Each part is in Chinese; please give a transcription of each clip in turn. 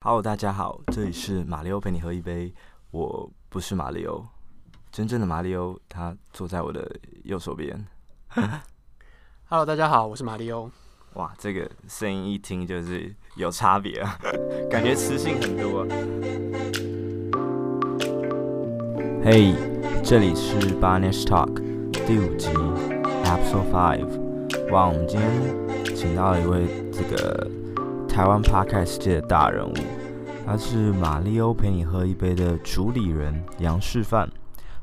Hello，大家好，这里是马里欧陪你喝一杯。我不是马里欧，真正的马里欧他坐在我的右手边。Hello，大家好，我是马里欧。哇，这个声音一听就是有差别啊，感觉磁性很多。嘿，这里是 Barnett Talk 第五集 Episode Five。哇，我们今天请到了一位这个。台湾 Podcast 界的大人物，他是马里欧陪你喝一杯的主理人杨示范，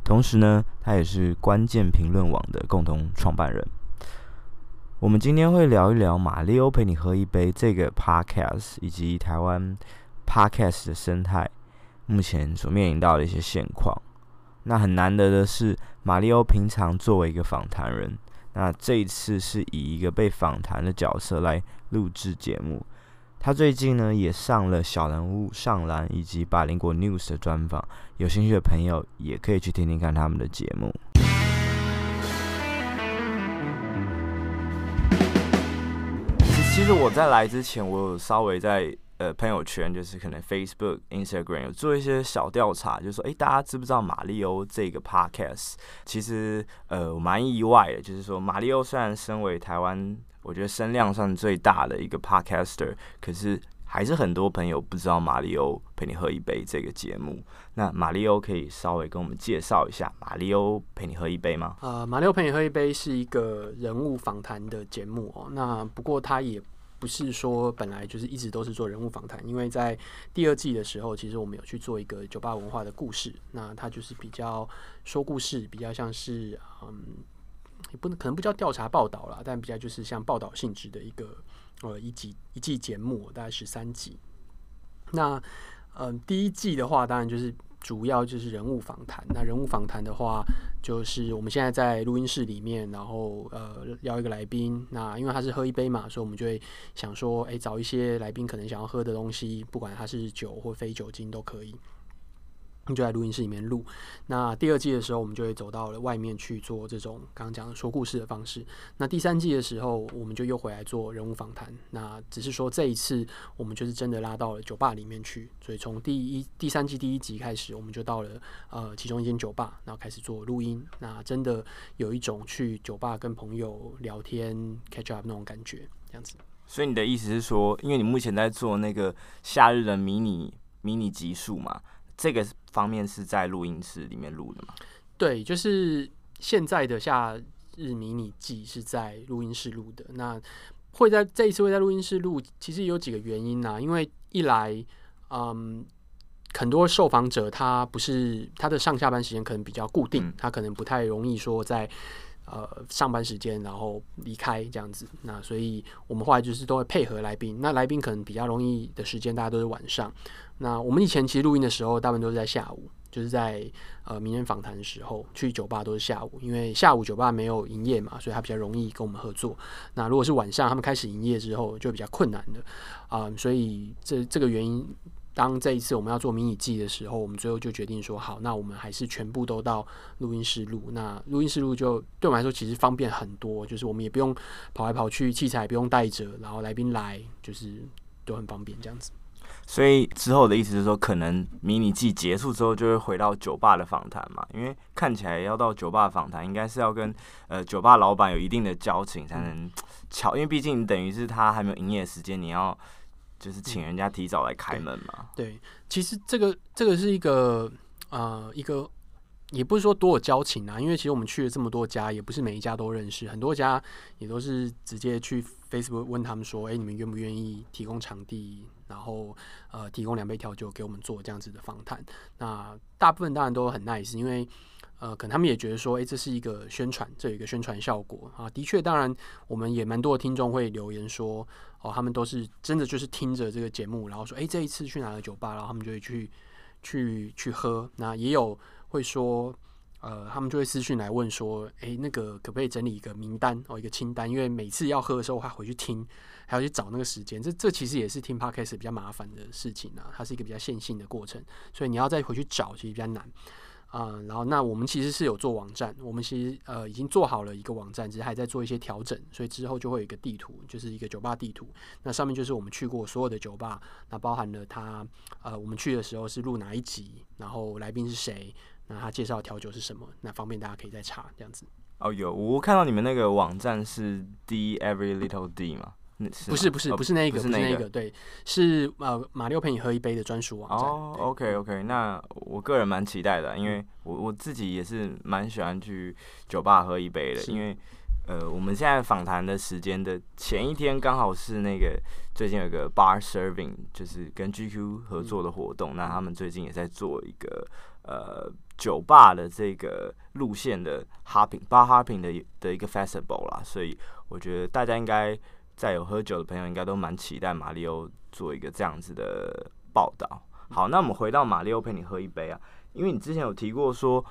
同时呢，他也是关键评论网的共同创办人。我们今天会聊一聊马里欧陪你喝一杯这个 Podcast 以及台湾 Podcast 的生态，目前所面临到的一些现况。那很难得的是，马里欧平常作为一个访谈人，那这一次是以一个被访谈的角色来录制节目。他最近呢也上了小人物上篮以及百灵果 News 的专访，有兴趣的朋友也可以去听听看他们的节目。其实我在来之前，我有稍微在呃朋友圈，就是可能 Facebook、Instagram 有做一些小调查，就是说，哎，大家知不知道马里欧这个 Podcast？其实呃我蛮意外的，就是说马里欧虽然身为台湾。我觉得声量上最大的一个 podcaster，可是还是很多朋友不知道马里欧陪你喝一杯这个节目。那马里欧可以稍微跟我们介绍一下马里欧陪你喝一杯吗？呃，马里欧陪你喝一杯是一个人物访谈的节目哦。那不过它也不是说本来就是一直都是做人物访谈，因为在第二季的时候，其实我们有去做一个酒吧文化的故事。那它就是比较说故事，比较像是嗯。不能可能不叫调查报道啦，但比较就是像报道性质的一个呃一集一季节目，大概十三集。那嗯、第一季的话，当然就是主要就是人物访谈。那人物访谈的话，就是我们现在在录音室里面，然后呃邀一个来宾。那因为他是喝一杯嘛，所以我们就会想说，哎、找一些来宾可能想要喝的东西，不管他是酒或非酒精都可以。就在录音室里面录。那第二季的时候，我们就会走到了外面去做这种刚刚讲的说故事的方式。那第三季的时候，我们就又回来做人物访谈。那只是说这一次，我们就是真的拉到了酒吧里面去。所以从第一、第三季第一集开始，我们就到了呃其中一间酒吧，然后开始做录音。那真的有一种去酒吧跟朋友聊天 catch up 那种感觉，这样子。所以你的意思是说，因为你目前在做那个夏日的迷你迷你集数嘛？这个方面是在录音室里面录的吗？对，就是现在的夏日迷你季是在录音室录的。那会在这一次会在录音室录，其实有几个原因啊。因为一来，嗯，很多受访者他不是他的上下班时间可能比较固定，嗯、他可能不太容易说在呃上班时间然后离开这样子。那所以我们后来就是都会配合来宾。那来宾可能比较容易的时间，大家都是晚上。那我们以前其实录音的时候，大部分都是在下午，就是在呃名人访谈的时候，去酒吧都是下午，因为下午酒吧没有营业嘛，所以他比较容易跟我们合作。那如果是晚上他们开始营业之后，就比较困难的啊、所以这这个原因，当这一次我们要做迷你季的时候，我们最后就决定说，好，那我们还是全部都到录音室录。那录音室录就对我们来说其实方便很多，就是我们也不用跑来跑去，器材也不用带着，然后来宾来就是都很方便这样子。所以之后的意思是说，可能迷你季结束之后就会回到酒吧的访谈嘛？因为看起来要到酒吧访谈，应该是要跟呃酒吧老板有一定的交情才能巧，因为毕竟等于是他还没有营业时间，你要就是请人家提早来开门嘛。对，其实这个这个是一个呃一个。也不是说多有交情啊，因为其实我们去了这么多家，也不是每一家都认识，很多家也都是直接去 Facebook 问他们说，哎，你们愿不愿意提供场地，然后呃提供两杯调酒给我们做这样子的访谈。那大部分当然都很 nice，因为呃可能他们也觉得说，哎，这是一个宣传，这有一个宣传效果啊。的确，当然我们也蛮多的听众会留言说，哦，他们都是真的就是听着这个节目，然后说，哎，这一次去哪个酒吧，然后他们就会去去去喝。那也有。会说，呃，他们就会私讯来问说，诶，那个可不可以整理一个名单哦，一个清单？因为每次要喝的时候，还回去听，还要去找那个时间。这这其实也是听 Podcast 比较麻烦的事情啊，它是一个比较线性的过程，所以你要再回去找，其实比较难。啊、然后那我们其实是有做网站，我们其实呃已经做好了一个网站，只是还在做一些调整，所以之后就会有一个地图，就是一个酒吧地图。那上面就是我们去过所有的酒吧，那包含了他呃我们去的时候是录哪一集，然后来宾是谁，那他介绍调酒是什么，那方便大家可以再查这样子。哦，有我看到你们那个网站是 D Every Little D 吗？是不是不是不是那个不是那个，那个、对，是呃马六陪你喝一杯的专属网站。哦，OK OK，那我个人蛮期待的，因为我我自己也是蛮喜欢去酒吧喝一杯的，因为呃我们现在访谈的时间的前一天刚好是那个最近有个 Bar Serving，就是跟 GQ 合作的活动，嗯、那他们最近也在做一个呃酒吧的这个路线的 Hopping Bar Hopping 的的一个 Festival 啦，所以我觉得大家应该。在有喝酒的朋友应该都蛮期待马里欧做一个这样子的报道。好，那我们回到马里欧陪你喝一杯啊，因为你之前有提过说，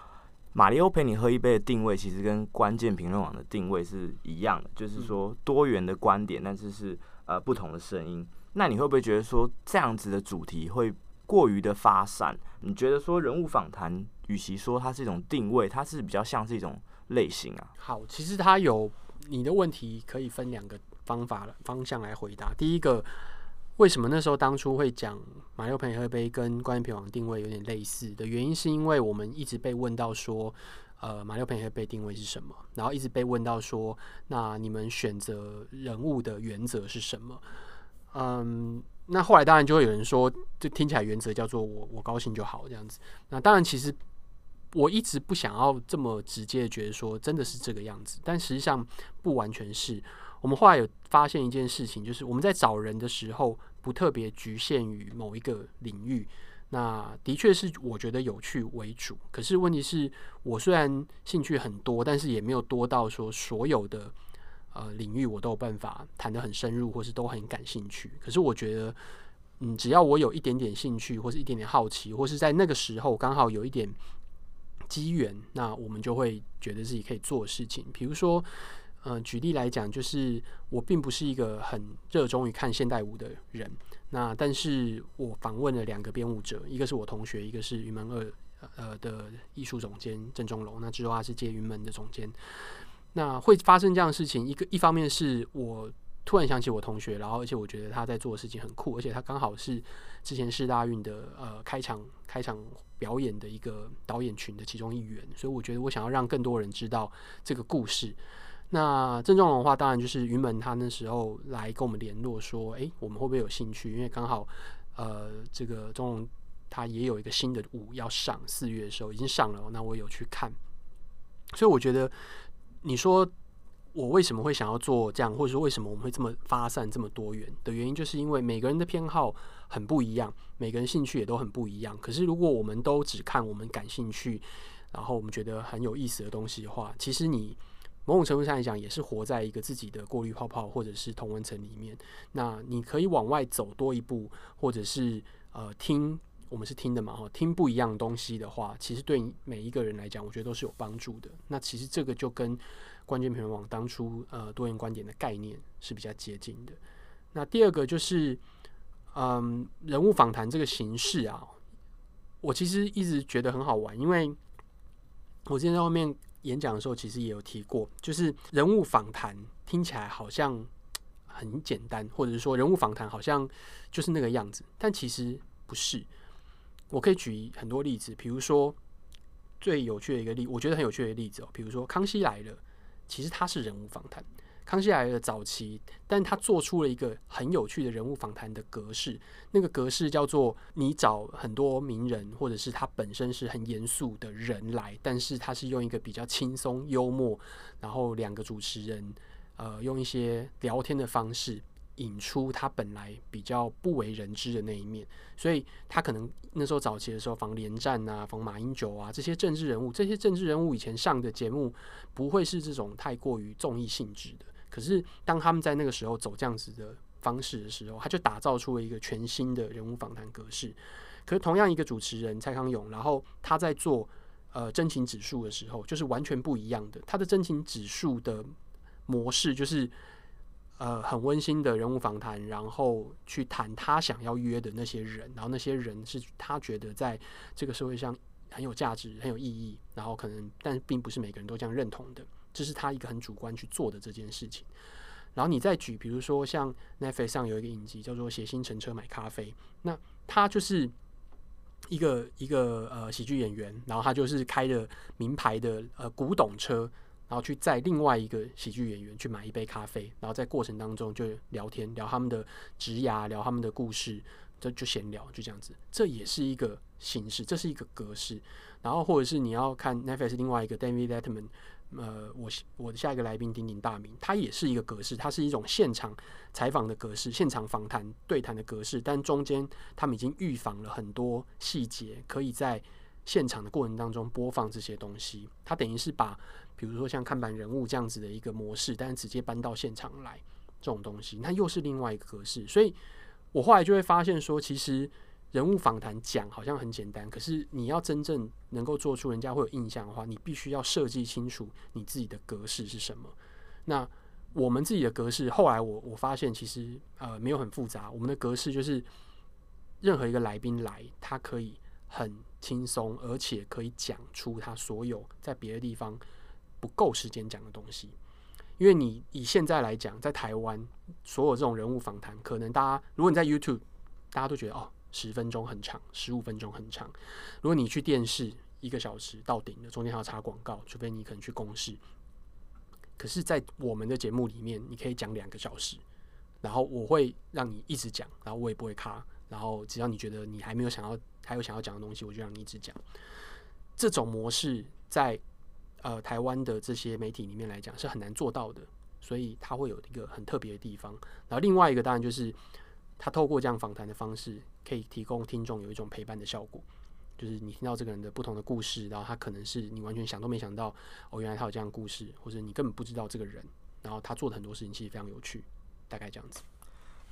马里欧陪你喝一杯的定位其实跟关键评论网的定位是一样的，就是说多元的观点，但是是呃不同的声音。那你会不会觉得说这样子的主题会过于的发散？你觉得说人物访谈，与其说它是一种定位，它是比较像是一种类型啊？好，其实它有你的问题可以分两个。方法了方向来回答。第一个，为什么那时候当初会讲马六陪你喝杯跟关键评论网定位有点类似的原因，是因为我们一直被问到说，呃，马六陪你喝杯定位是什么？然后一直被问到说，那你们选择人物的原则是什么？嗯，那后来当然就会有人说，这听起来原则叫做我我高兴就好这样子。那当然，其实我一直不想要这么直接的觉得说真的是这个样子，但实际上不完全是。我们后来有发现一件事情，就是我们在找人的时候，不特别局限于某一个领域。那的确是我觉得有趣为主，可是问题是我虽然兴趣很多，但是也没有多到说所有的呃领域我都有办法谈得很深入，或是都很感兴趣。可是我觉得，嗯，只要我有一点点兴趣，或是一点点好奇，或是在那个时候刚好有一点机缘，那我们就会觉得自己可以做事情，比如说。嗯、举例来讲，就是我并不是一个很热衷于看现代舞的人。那但是我访问了两个编舞者，一个是我同学，一个是云门二呃的艺术总监郑中龙。那之后他是接云门的总监。那会发生这样的事情，一个一方面是我突然想起我同学，然后而且我觉得他在做的事情很酷，而且他刚好是之前世大运的呃开场开场表演的一个导演群的其中一员，所以我觉得我想要让更多人知道这个故事。那郑中龙的话，当然就是云门他那时候来跟我们联络说，诶、我们会不会有兴趣？因为刚好，呃，这个中龙他也有一个新的舞要上，四月的时候已经上了，那我有去看。所以我觉得，你说我为什么会想要做这样，或者说为什么我们会这么发散、这么多元的原因，就是因为每个人的偏好很不一样，每个人兴趣也都很不一样。可是如果我们都只看我们感兴趣，然后我们觉得很有意思的东西的话，其实你。某种程度上来讲，也是活在一个自己的过滤泡泡或者是同温层里面。那你可以往外走多一步，或者是呃听，我们是听的嘛，哈，听不一样东西的话，其实对每一个人来讲，我觉得都是有帮助的。那其实这个就跟关键评论网当初呃多元观点的概念是比较接近的。那第二个就是，嗯，人物访谈这个形式啊，我其实一直觉得很好玩，因为我之前在外面。演讲的时候其实也有提过，就是人物访谈听起来好像很简单，或者是说人物访谈好像就是那个样子，但其实不是。我可以举很多例子，比如说最有趣的一个例，我觉得很有趣的例子哦，比如说《康熙来了》，其实它是人物访谈。康熙来了早期，但他做出了一个很有趣的人物访谈的格式。那个格式叫做：你找很多名人，或者是他本身是很严肃的人来，但是他是用一个比较轻松幽默，然后两个主持人，呃，用一些聊天的方式，引出他本来比较不为人知的那一面。所以他可能那时候早期的时候防连战啊，防马英九啊这些政治人物，这些政治人物以前上的节目不会是这种太过于综艺性质的。可是，当他们在那个时候走这样子的方式的时候，他就打造出了一个全新的人物访谈格式。可是，同样一个主持人蔡康永，然后他在做呃真情指数的时候，就是完全不一样的。他的真情指数的模式就是呃很温馨的人物访谈，然后去谈他想要约的那些人，然后那些人是他觉得在这个社会上很有价值、很有意义，然后可能，但并不是每个人都这样认同的，这是他一个很主观去做的这件事情。然后你再举，比如说像 Netflix 上有一个影集叫做《写星乘车买咖啡》，那他就是一个一个呃喜剧演员，然后他就是开着名牌的呃古董车，然后去载另外一个喜剧演员去买一杯咖啡，然后在过程当中就聊天，聊他们的职涯，聊他们的故事。就就闲聊，就这样子，这也是一个形式，这是一个格式。然后或者是你要看 Netflix 另外一个 David Letterman，呃，我我的下一个来宾鼎鼎大名，它也是一个格式，它是一种现场采访的格式，现场访谈对谈的格式，但中间他们已经预防了很多细节，可以在现场的过程当中播放这些东西。它等于是把，比如说像看板人物这样子的一个模式，但是直接搬到现场来，这种东西，那又是另外一个格式，所以。我后来就会发现说，其实人物访谈讲好像很简单，可是你要真正能够做出人家会有印象的话，你必须要设计清楚你自己的格式是什么。那我们自己的格式，后来我我发现其实呃没有很复杂，我们的格式就是任何一个来宾来，他可以很轻松，而且可以讲出他所有在别的地方不够时间讲的东西。因为你以现在来讲，在台湾所有这种人物访谈，可能大家如果你在 YouTube，大家都觉得哦，十分钟很长，十五分钟很长。如果你去电视，一个小时到顶的，中间还要插广告，除非你可能去公视。可是，在我们的节目里面，你可以讲两个小时，然后我会让你一直讲，然后我也不会卡，然后只要你觉得你还没有想要，还有想要讲的东西，我就让你一直讲。这种模式在。呃，台湾的这些媒体里面来讲是很难做到的，所以它会有一个很特别的地方。然后另外一个当然就是，他透过这样访谈的方式，可以提供听众有一种陪伴的效果，就是你听到这个人的不同的故事，然后他可能是你完全想都没想到，哦，原来他有这样故事，或者你根本不知道这个人，然后他做的很多事情其实非常有趣，大概这样子。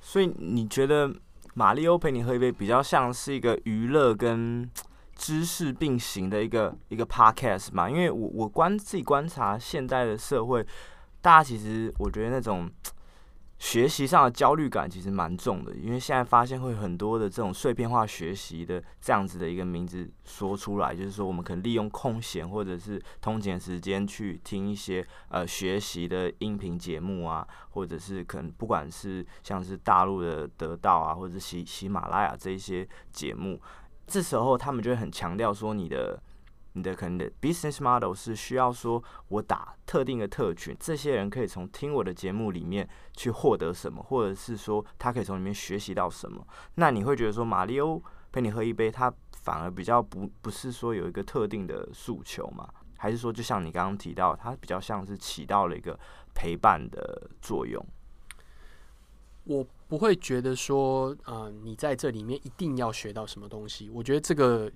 所以你觉得马里欧陪你喝一杯比较像是一个娱乐跟？知识并行的一个一个 podcast 嘛，因为我我观自己观察现代的社会，大家其实我觉得那种学习上的焦虑感其实蛮重的，因为现在发现会很多的这种碎片化学习的这样子的一个名字说出来，就是说我们可能利用空闲或者是通勤时间去听一些呃学习的音频节目啊，或者是可能不管是像是大陆的得到啊，或者是喜喜马拉雅这一些节目。这时候他们就会很强调说，你的你的可能的 business model 是需要说，我打特定的特权，这些人可以从听我的节目里面去获得什么，或者是说他可以从里面学习到什么。那你会觉得说，马里欧陪你喝一杯，他反而比较不不是说有一个特定的诉求嘛？还是说，就像你刚刚提到，他比较像是起到了一个陪伴的作用？我不会觉得说，嗯、呃，你在这里面一定要学到什么东西。我觉得这个，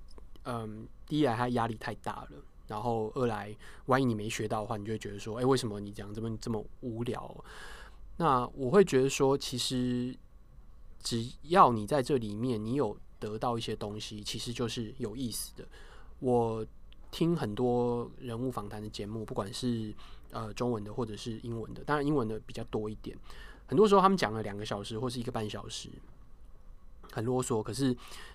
嗯、第一来他压力太大了，然后二来，万一你没学到的话，你就会觉得说，哎，为什么你讲这么这么无聊？那我会觉得说，其实只要你在这里面，你有得到一些东西，其实就是有意思的。我听很多人物访谈的节目，不管是呃中文的或者是英文的，当然英文的比较多一点。很多时候他们讲了两个小时或是一个半小时，很啰嗦。可是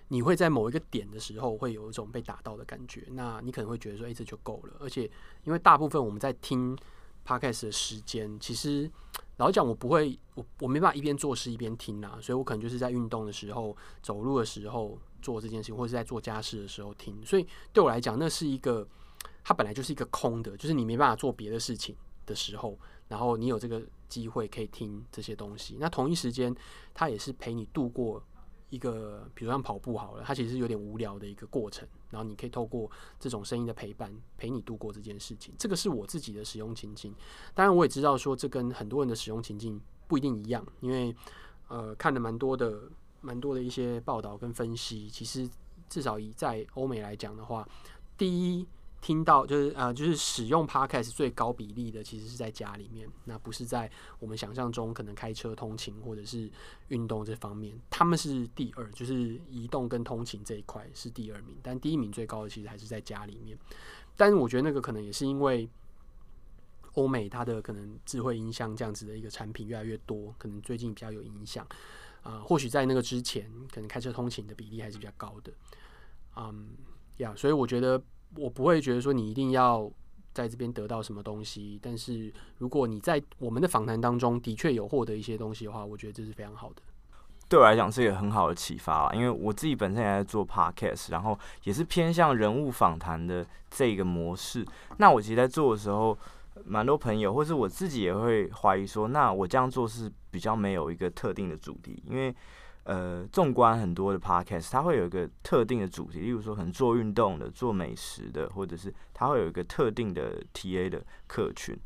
你会在某一个点的时候，会有一种被打到的感觉。那你可能会觉得说：“哎，这就够了。”而且因为大部分我们在听 podcast 的时间，其实老讲，我不会，我我没办法一边做事一边听啊。所以我可能就是在运动的时候、走路的时候做这件事情，或者是在做家事的时候听。所以对我来讲，那是一个它本来就是一个空的，就是你没办法做别的事情的时候。然后你有这个机会可以听这些东西，那同一时间，它也是陪你度过一个，比如像跑步好了，它其实是有点无聊的一个过程。然后你可以透过这种声音的陪伴，陪你度过这件事情。这个是我自己的使用情境。当然，我也知道说这跟很多人的使用情境不一定一样，因为呃看了蛮多的、蛮多的一些报道跟分析。其实至少以在欧美来讲的话，第一。听到就是呃，就是使用 Podcast 最高比例的，其实是在家里面，那不是在我们想象中可能开车通勤或者是运动这方面，他们是第二，就是移动跟通勤这一块是第二名，但第一名最高的其实还是在家里面。但是我觉得那个可能也是因为欧美它的可能智慧音箱这样子的一个产品越来越多，可能最近比较有影响啊。或许在那个之前，可能开车通勤的比例还是比较高的，嗯。呀，所以我觉得我不会觉得说你一定要在这边得到什么东西，但是如果你在我们的访谈当中的确有获得一些东西的话，我觉得这是非常好的。对我来讲是一个很好的启发，因为我自己本身也在做 podcast，然后也是偏向人物访谈的这个模式。那我其实，在做的时候，蛮多朋友或是我自己也会怀疑说，那我这样做是比较没有一个特定的主题，因为呃，纵观很多的 podcast，它会有一个特定的主题，例如说可能做运动的、做美食的，或者是它会有一个特定的 TA 的客群。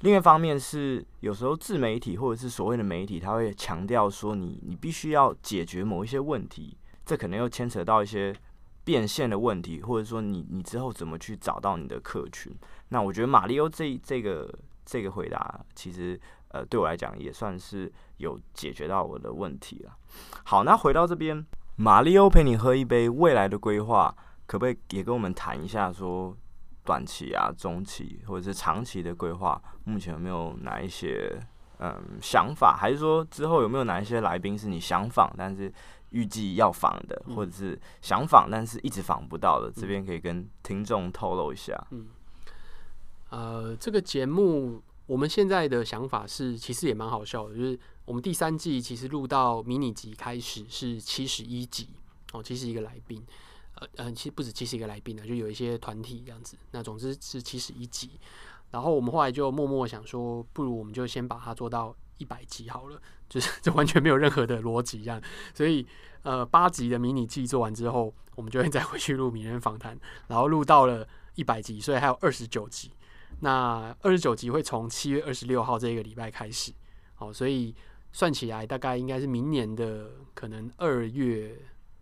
另一方面是，有时候自媒体或者是所谓的媒体，他会强调说你你必须要解决某一些问题，这可能又牵扯到一些变现的问题，或者说你你之后怎么去找到你的客群。那我觉得马里欧这这个这个回答，其实呃对我来讲也算是有解决到我的问题了。好，那回到这边，马里欧陪你喝一杯，未来的规划可不可以也跟我们谈一下说？短期啊、中期或者是长期的规划，目前有没有哪一些嗯想法？还是说之后有没有哪一些来宾是你想访，但是预计要访的，嗯、或者是想访但是一直访不到的？嗯、这边可以跟听众透露一下。嗯，呃，这个节目我们现在的想法是，其实也蛮好笑的，就是我们第三季其实录到迷你集开始是七十一集哦，其实一个来宾。呃嗯，其实不止七十一个来宾呢，就有一些团体这样子。那总之是七十一集，然后我们后来就默默想说，不如我们就先把它做到一百集好了，就是 这完全没有任何的逻辑这样。所以呃，八集的迷你季做完之后，我们就会再回去录名人访谈，然后录到了一百集，所以还有二十九集。那二十九集会从七月二十六号这个礼拜开始，好，所以算起来大概应该是明年的可能二月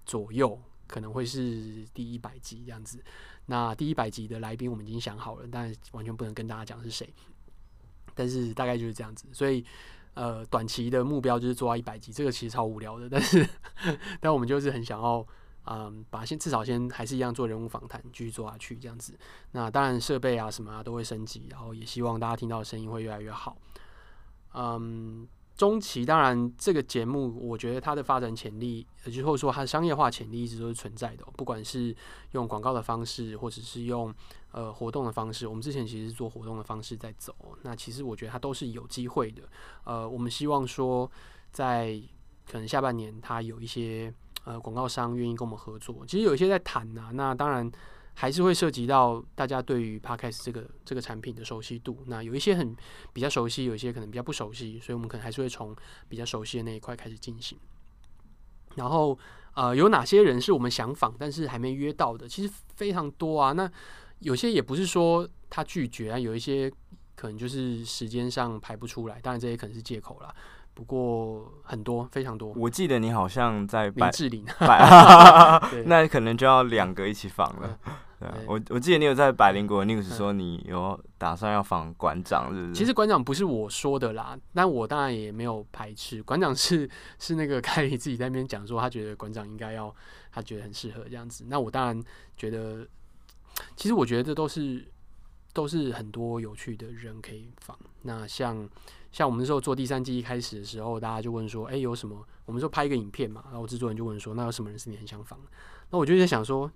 左右。可能会是第一百集这样子，那第一百集的来宾我们已经想好了，但完全不能跟大家讲是谁。但是大概就是这样子，所以呃，短期的目标就是做到一百集，这个其实超无聊的，但是 但我们就是很想要，嗯，把先至少先还是一样做人物访谈，继续做下去这样子。那当然设备啊什么啊都会升级，然后也希望大家听到的声音会越来越好，嗯。中期当然，这个节目我觉得它的发展潜力，也就是说它的商业化潜力一直都是存在的。不管是用广告的方式，或者是用呃活动的方式，我们之前其实是做活动的方式在走。那其实我觉得它都是有机会的。呃，我们希望说，在可能下半年，它有一些呃广告商愿意跟我们合作。其实有一些在谈呐、啊。那当然。还是会涉及到大家对于 Podcast 这个这个产品的熟悉度。那有一些很比较熟悉，有一些可能比较不熟悉，所以我们可能还是会从比较熟悉的那一块开始进行。然后呃，有哪些人是我们想访但是还没约到的？其实非常多啊。那有些也不是说他拒绝啊，有一些可能就是时间上排不出来，当然这也可能是借口啦。不过很多非常多，我记得你好像在林志玲，那可能就要两个一起访了。对啊，我我记得你有在百灵国 news 说你有打算要访馆长，是不是？其实馆长不是我说的啦，但我当然也没有排斥。馆长是 是那个凯莉自己在那边讲说，他觉得馆长应该要，他觉得很适合这样子。那我当然觉得，其实我觉得这都是都是很多有趣的人可以访。那像。像我们那时候做第三季一开始的时候，大家就问说：“哎、欸，有什么？”我们说拍一个影片嘛，然后制作人就问说：“那有什么人是你很想访？”那我就在想说，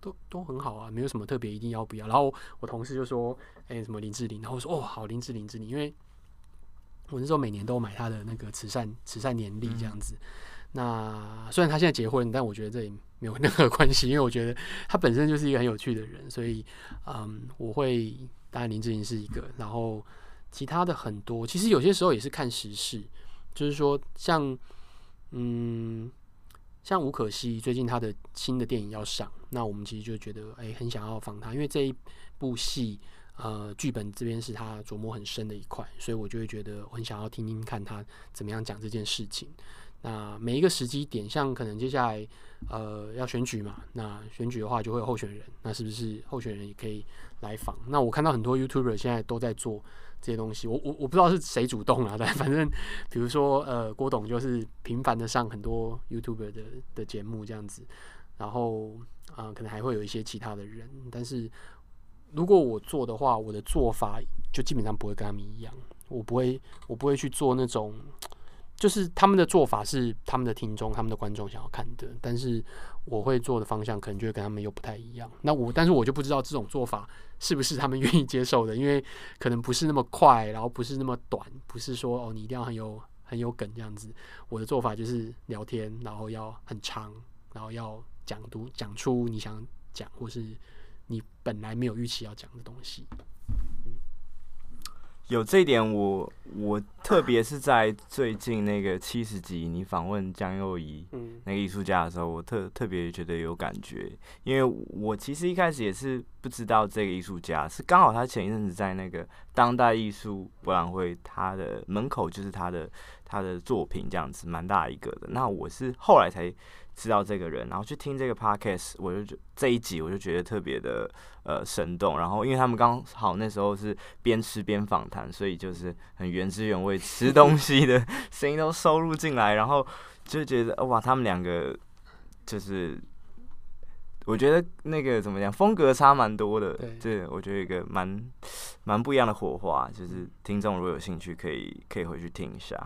都都很好啊，没有什么特别一定要不要。然后我同事就说：“哎、欸，什么林志玲？”然后我说：“哦，好，林志玲，志玲，因为我那时候每年都买她的那个慈善慈善年历这样子。嗯、那虽然她现在结婚，但我觉得这也没有任何关系，因为我觉得她本身就是一个很有趣的人，所以嗯，我会当然林志玲是一个，然后。其他的很多，其实有些时候也是看时事，就是说像，嗯，像吴可熙最近他的新的电影要上，那我们其实就觉得，哎、很想要访他，因为这一部戏，呃，剧本这边是他琢磨很深的一块，所以我就会觉得我很想要听听看他怎么样讲这件事情。那每一个时机点，像可能接下来，呃，要选举嘛，那选举的话就会有候选人，那是不是候选人也可以来访？那我看到很多 YouTuber 现在都在做。这些东西，我我我不知道是谁主动啊，但反正比如说呃，郭董就是频繁的上很多 YouTube 的的节目这样子，然后啊、可能还会有一些其他的人，但是如果我做的话，我的做法就基本上不会跟他们一样，我不会我不会去做那种，就是他们的做法是他们的听众、他们的观众想要看的，但是我会做的方向可能就会跟他们又不太一样。那我，但是我就不知道这种做法是不是他们 愿意接受的，因为可能不是那么快，然后不是那么短，不是说哦，你一定要很有很有梗这样子。我的做法就是聊天，然后要很长，然后要讲读讲出你想讲或是你本来没有预期要讲的东西。有这一点我，我我特别是在最近那个七十集你访问江幼仪那个艺术家的时候，我特特别觉得有感觉，因为我其实一开始也是不知道这个艺术家，是刚好他前一阵子在那个当代艺术博览会，他的门口就是他的他的作品这样子，蛮大一个的。那我是后来才知道这个人，然后去听这个 podcast，我就觉这一集我就觉得特别的呃生动。然后因为他们刚好那时候是边吃边访谈，所以就是很原汁原味吃东西的声音都收录进来，然后就觉得哇，他们两个就是我觉得那个怎么讲，风格差蛮多的。对，对，我觉得一个蛮蛮不一样的火花，就是听众如果有兴趣，可以可以回去听一下。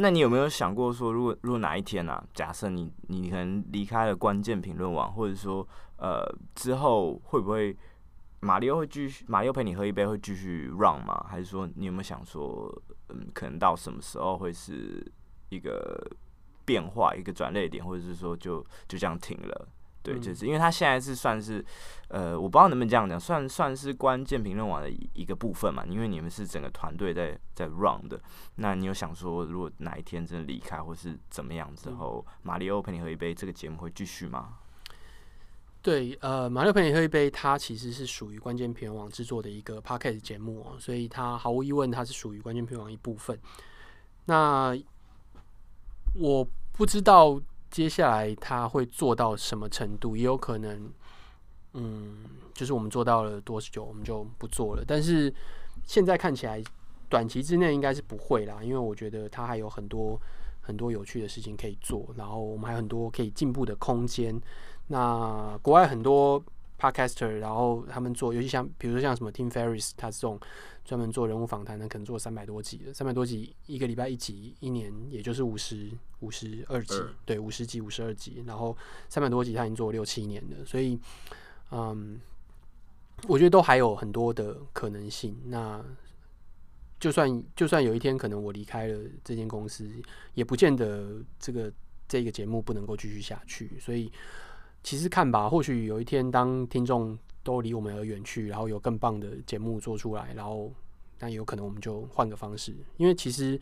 那你有没有想过说，如果如果哪一天啊，假设你你可能离开了关键评论网，或者说呃之后会不会马里奥会继续马里奥陪你喝一杯会继续 run 吗？还是说你有没有想说，嗯，可能到什么时候会是一个变化，一个转捩点，或者是说就就这样停了？对，就是因为他现在是算是，呃，我不知道能不能这样讲，算算是关键评论网的一个部分嘛。因为你们是整个团队在在 run 的，那你有想说，如果哪一天真的离开，或是怎么样之后，马里欧陪你喝一杯这个节目会继续吗？对，呃，马里欧陪你喝一杯，它其实是属于关键评论网制作的一个 podcast 节目哦，所以它毫无疑问，它是属于关键评论网一部分。那我不知道。接下来他会做到什么程度？也有可能，嗯，就是我们做到了多久，我们就不做了。但是现在看起来，短期之内应该是不会啦，因为我觉得他还有很多很多有趣的事情可以做，然后我们还有很多可以进步的空间。那国外很多 podcaster，然后他们做，尤其像比如说像什么 Tim Ferriss，他这种。专门做人物访谈的，可能做三百多集的，三百多集一个礼拜一集，一年也就是五十五十二集，对，五十集五十二集，然后三百多集他已经做了六七年了，所以，嗯，我觉得都还有很多的可能性。那就算就算有一天可能我离开了这间公司，也不见得这个这个节目不能够继续下去。所以，其实看吧，或许有一天当听众。都离我们而远去，然后有更棒的节目做出来，然后那有可能我们就换个方式，因为其实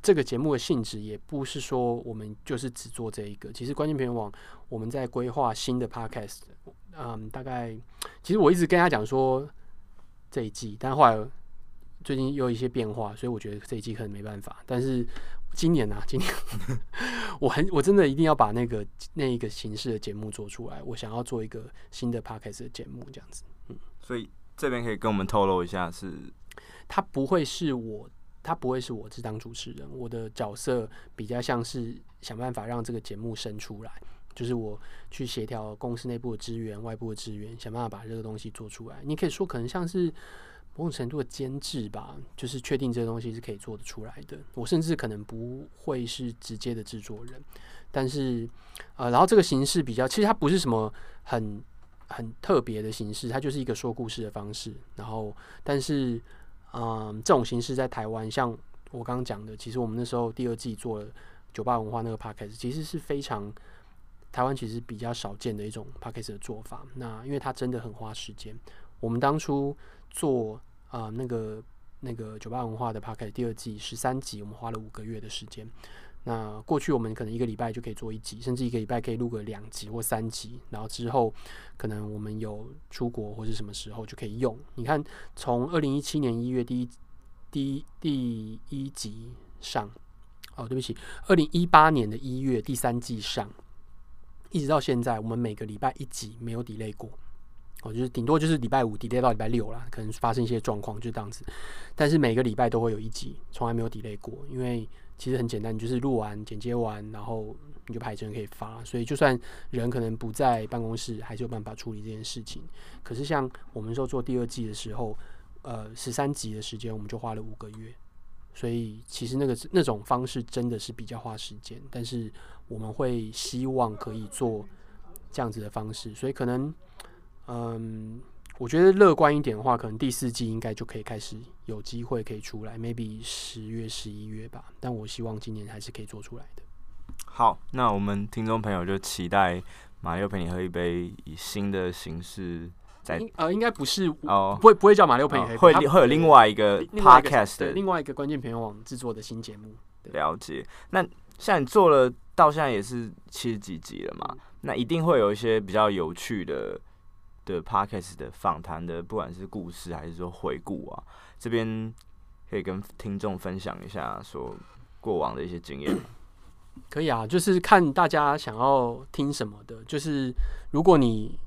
这个节目的性质也不是说我们就是只做这一个。其实关键评论网我们在规划新的 podcast，嗯，大概其实我一直跟他讲说这一季，但后来最近又有一些变化，所以我觉得这一季可能没办法。但是今年啊，今年 我很我真的一定要把那个那一个形式的节目做出来。我想要做一个新的 podcast 的节目，这样子。嗯，所以这边可以跟我们透露一下是，是他不会是我，他不会是我是当主持人，我的角色比较像是想办法让这个节目生出来，就是我去协调公司内部的资源、外部的资源，想办法把这个东西做出来。你可以说可能像是。某种程度的监制吧，就是确定这个东西是可以做得出来的。我甚至可能不会是直接的制作人，但是呃，然后这个形式比较，其实它不是什么很很特别的形式，它就是一个说故事的方式。然后，但是嗯、这种形式在台湾，像我刚刚讲的，其实我们那时候第二季做了酒吧文化那个 podcast，其实是非常台湾其实比较少见的一种 podcast 的做法。那因为它真的很花时间，我们当初。做啊、那个那个酒吧文化的 podcast 第二季十三集，我们花了五个月的时间。那过去我们可能一个礼拜就可以做一集，甚至一个礼拜可以录个两集或三集。然后之后可能我们有出国或是什么时候就可以用。你看，从二零一七年一月第一第一第一集上，哦，对不起，二零一八年的一月第三季上，一直到现在，我们每个礼拜一集没有 delay 过。哦就是顶多就是礼拜五 delay 到礼拜六啦，可能发生一些状况，就这样子。但是每个礼拜都会有一集，从来没有 delay 过。因为其实很简单，你就是录完、剪接完，然后你就排成可以发。所以就算人可能不在办公室，还是有办法处理这件事情。可是像我们说做第二季的时候，呃，十三集的时间我们就花了五个月。所以其实那个那种方式真的是比较花时间，但是我们会希望可以做。这样子的方式，所以可能嗯。我觉得乐观一点的话，可能第四季应该就可以开始有机会可以出来，maybe 十月、十一月吧。但我希望今年还是可以做出来的。好，那我们听众朋友就期待马六陪你喝一杯，以新的形式在呃，应该不是哦，不会不会叫马六陪你喝会会有另外一个 podcast 的另外一个关键朋友网制作的新节目。了解。那像你做了到现在也是七十几集了嘛？嗯、那一定会有一些比较有趣的。的 podcast 的访谈的，不管是故事还是说回顾啊，这边可以跟听众分享一下，说过往的一些经验。可以啊，就是看大家想要听什么的。就是如果你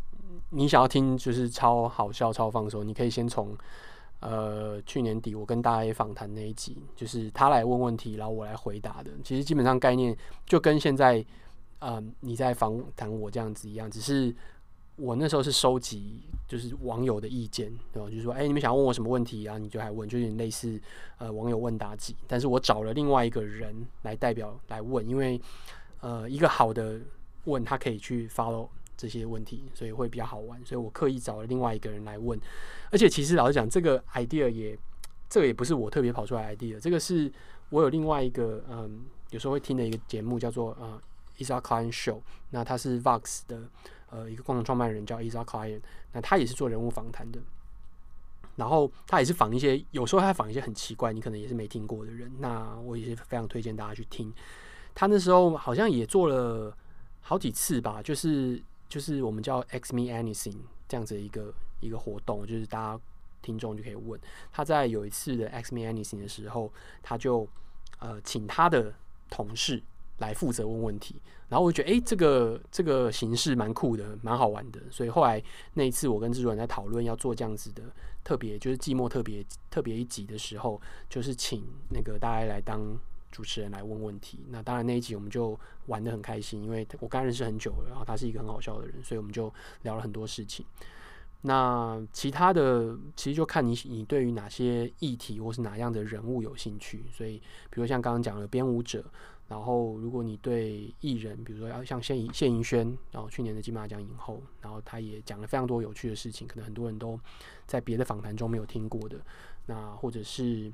你想要听，就是超好笑、超放松，你可以先从呃去年底我跟大 A 访谈那一集，就是他来问问题，然后我来回答的。其实基本上概念就跟现在呃你在访谈我这样子一样，只是。我那时候是收集就是网友的意见，对吧？就是说，哎、你们想要问我什么问题啊？你就还问，就有点类似呃网友问答集。但是我找了另外一个人来代表来问，因为呃一个好的问他可以去 follow 这些问题，所以会比较好玩。所以我刻意找了另外一个人来问。而且其实老实讲，这个 idea 也这个也不是我特别跑出来 idea，这个是我有另外一个嗯有时候会听的一个节目叫做呃 Ezra Klein Show，那他是 Vox 的。呃，一个共同创办人叫 Ezra Klein，那他也是做人物访谈的，然后他也是访一些，有时候他访一些很奇怪，你可能也是没听过的人，那我也是非常推荐大家去听。他那时候好像也做了好几次吧，就是就是我们叫 X Me Anything 这样子的一个一个活动，就是大家听众就可以问。他在有一次的 X Me Anything 的时候，他就呃请他的同事。来负责问问题，然后我就觉得，哎、这个这个形式蛮酷的，蛮好玩的。所以后来那一次，我跟制作人在讨论要做这样子的特别，就是寂寞特别特别一集的时候，就是请那个大家来当主持人来问问题。那当然那一集我们就玩得很开心，因为我刚认识很久了，然后他是一个很好笑的人，所以我们就聊了很多事情。那其他的其实就看你你对于哪些议题或是哪样的人物有兴趣。所以比如像刚刚讲的编舞者。然后，如果你对艺人，比如说要像谢盈谢盈萱，然后去年的金马奖影后，然后他也讲了非常多有趣的事情，可能很多人都在别的访谈中没有听过的。那或者是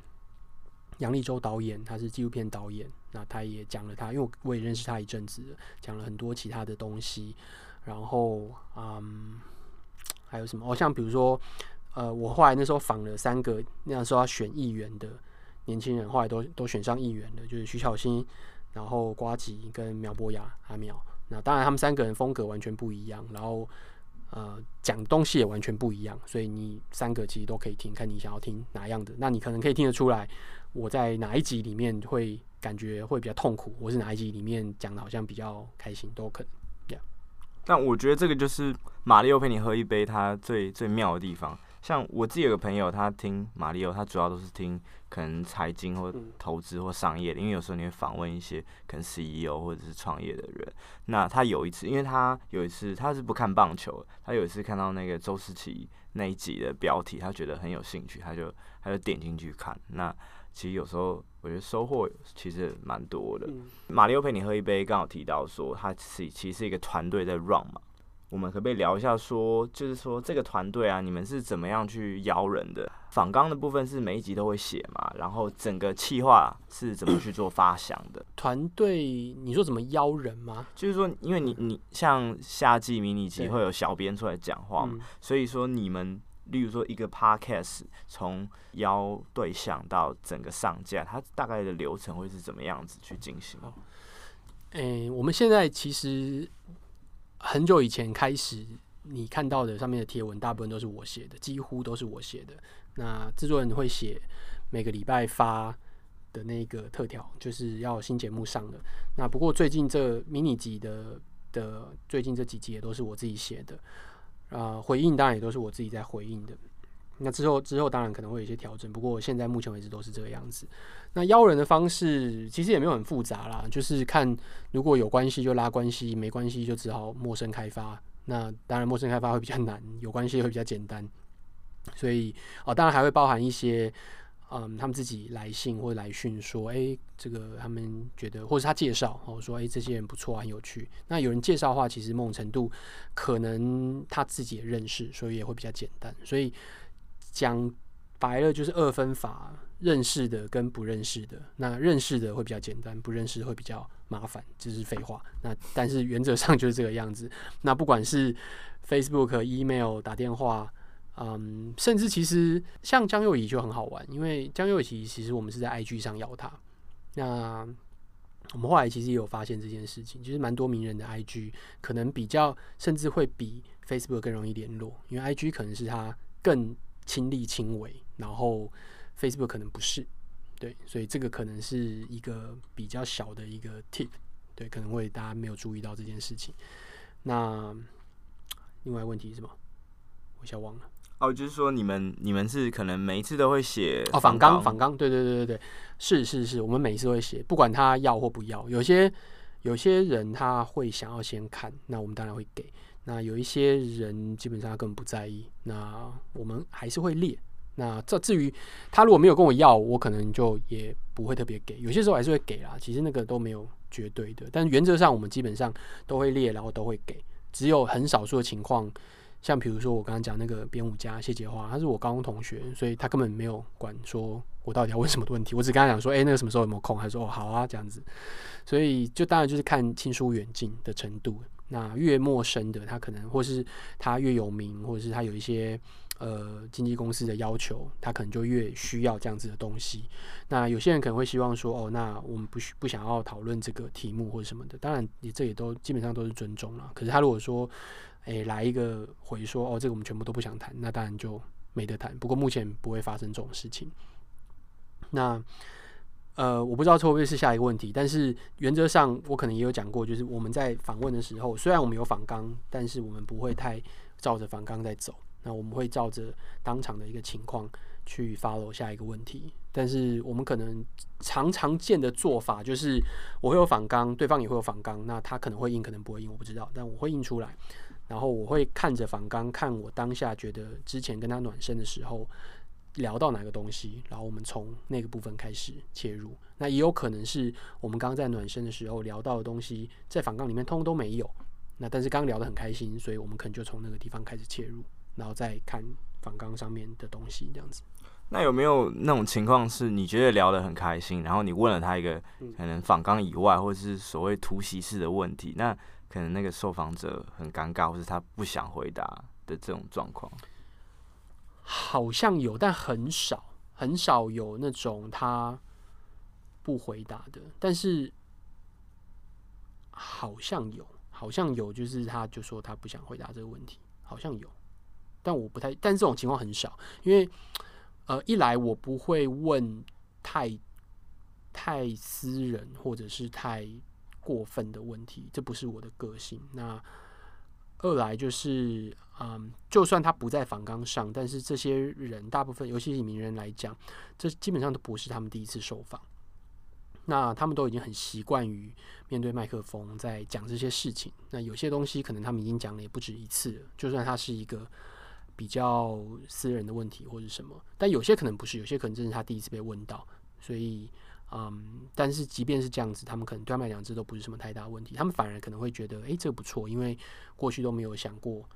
杨立洲导演，他是纪录片导演，那他也讲了他，因为我也认识他一阵子，讲了很多其他的东西。然后，嗯，还有什么？哦，像比如说，呃，我后来那时候访了三个那时候要选议员的年轻人，后来都都选上议员的，就是徐巧芯。然后瓜吉跟苗博雅阿苗，那当然他们三个人风格完全不一样，然后呃讲东西也完全不一样，所以你三个其实都可以听，看你想要听哪样的，那你可能可以听得出来我在哪一集里面会感觉会比较痛苦，或是哪一集里面讲的好像比较开心，都可能。这样。但我觉得这个就是马丽又陪你喝一杯，它最最妙的地方。像我自己有个朋友，他听马里奥，他主要都是听可能财经或投资或商业的，因为有时候你会访问一些可能 CEO 或者是创业的人。那他有一次，因为他有一次他是不看棒球，他有一次看到那个周思齐那一集的标题，他觉得很有兴趣，他就他就点进去看。那其实有时候我觉得收获其实蛮多的。马里奥陪你喝一杯，刚好提到说他是其实是一个团队在 run 嘛。我们可不可以聊一下说，就是说这个团队啊，你们是怎么样去邀人的？访纲的部分是每一集都会写嘛，然后整个企划是怎么去做发想的？团队，你说怎么邀人吗？就是说，因为你你像夏季迷你集会有小编出来讲话嘛，所以说你们例如说一个 podcast 从邀对象到整个上架，它大概的流程会是怎么样子去进行？诶、欸，我们现在其实。很久以前开始，你看到的上面的贴文，大部分都是我写的，几乎都是我写的。那制作人会写每个礼拜发的那个特条，就是要新节目上的。那不过最近这迷你集的的最近这几集也都是我自己写的，啊、回应当然也都是我自己在回应的。那之后之后当然可能会有一些调整，不过现在目前为止都是这个样子。那邀人的方式其实也没有很复杂啦，就是看如果有关系就拉关系，没关系就只好陌生开发。那当然陌生开发会比较难，有关系会比较简单。所以哦，当然还会包含一些嗯，他们自己来信或来讯说，哎、这个他们觉得，或者他介绍，哦，说，哎、这些人不错啊，很有趣。那有人介绍的话，其实某种程度可能他自己也认识，所以也会比较简单。所以讲白了就是二分法，认识的跟不认识的。那认识的会比较简单，不认识会比较麻烦，这是废话。那但是原则上就是这个样子。那不管是 Facebook、Email、打电话。嗯，甚至其实像江右仪就很好玩，因为江右仪其实我们是在 IG 上邀他。那我们后来其实也有发现这件事情，其实蛮多名人的 IG 可能比较甚至会比 Facebook 更容易联络，因为 IG 可能是他更亲力亲为，然后 Facebook 可能不是。对，所以这个可能是一个比较小的一个 tip，对，可能会大家没有注意到这件事情。那另外问题是什么？我一下忘了。哦，就是说你们你们是可能每一次都会写哦，仿纲仿纲，对对对对对，是是是，我们每一次都会写，不管他要或不要。有些有些人他会想要先看，那我们当然会给。那有一些人基本上他根本不在意，那我们还是会列。那这至于他如果没有跟我要，我可能就也不会特别给。有些时候还是会给啦，其实那个都没有绝对的，但原则上我们基本上都会列，然后都会给。只有很少数的情况。像比如说我刚刚讲那个编舞家谢杰华，他是我高中同学，所以他根本没有管说我到底要问什么问题，我只跟他讲说，哎、那个什么时候有没有空？他说哦，好啊，这样子。所以就当然就是看亲疏远近的程度。那越陌生的，他可能或是他越有名，或者是他有一些呃经纪公司的要求，他可能就越需要这样子的东西。那有些人可能会希望说，哦，那我们不需不想要讨论这个题目或者什么的。当然，你这也都基本上都是尊重了。可是他如果说，诶、来一个回说哦，这个我们全部都不想谈，那当然就没得谈。不过目前不会发生这种事情。那呃，我不知道会不会是下一个问题，但是原则上我可能也有讲过，就是我们在访问的时候，虽然我们有访纲，但是我们不会太照着访纲在走。那我们会照着当场的一个情况去 follow 下一个问题。但是我们可能常常见的做法就是，我会有访纲，对方也会有访纲，那他可能会印，可能不会印，我不知道，但我会印出来。然后我会看着访纲，看我当下觉得之前跟他暖身的时候聊到哪个东西，然后我们从那个部分开始切入。那也有可能是我们刚刚在暖身的时候聊到的东西，在访纲里面通通都没有。那但是刚刚聊得很开心，所以我们可能就从那个地方开始切入，然后再看访纲上面的东西这样子。那有没有那种情况是你觉得聊得很开心，然后你问了他一个可能访纲以外，或者是所谓突袭式的问题，那？可能那个受访者很尴尬，或是他不想回答的这种状况，好像有，但很少，很少有那种他不回答的。但是好像有，好像有，就是他就说他不想回答这个问题，好像有，但我不太，但这种情况很少，因为呃，一来我不会问太太私人，或者是太。过分的问题，这不是我的个性。那二来就是，嗯，就算他不在访纲上，但是这些人大部分，尤其是名人来讲，这基本上都不是他们第一次受访。那他们都已经很习惯于面对麦克风，在讲这些事情。那有些东西可能他们已经讲了也不止一次了，就算他是一个比较私人的问题或者什么，但有些可能不是，有些可能真是他第一次被问到，所以。嗯，但是即便是这样子，他们可能对他们来讲，这都不是什么太大问题。他们反而可能会觉得，诶、这个不错，因为过去都没有想过，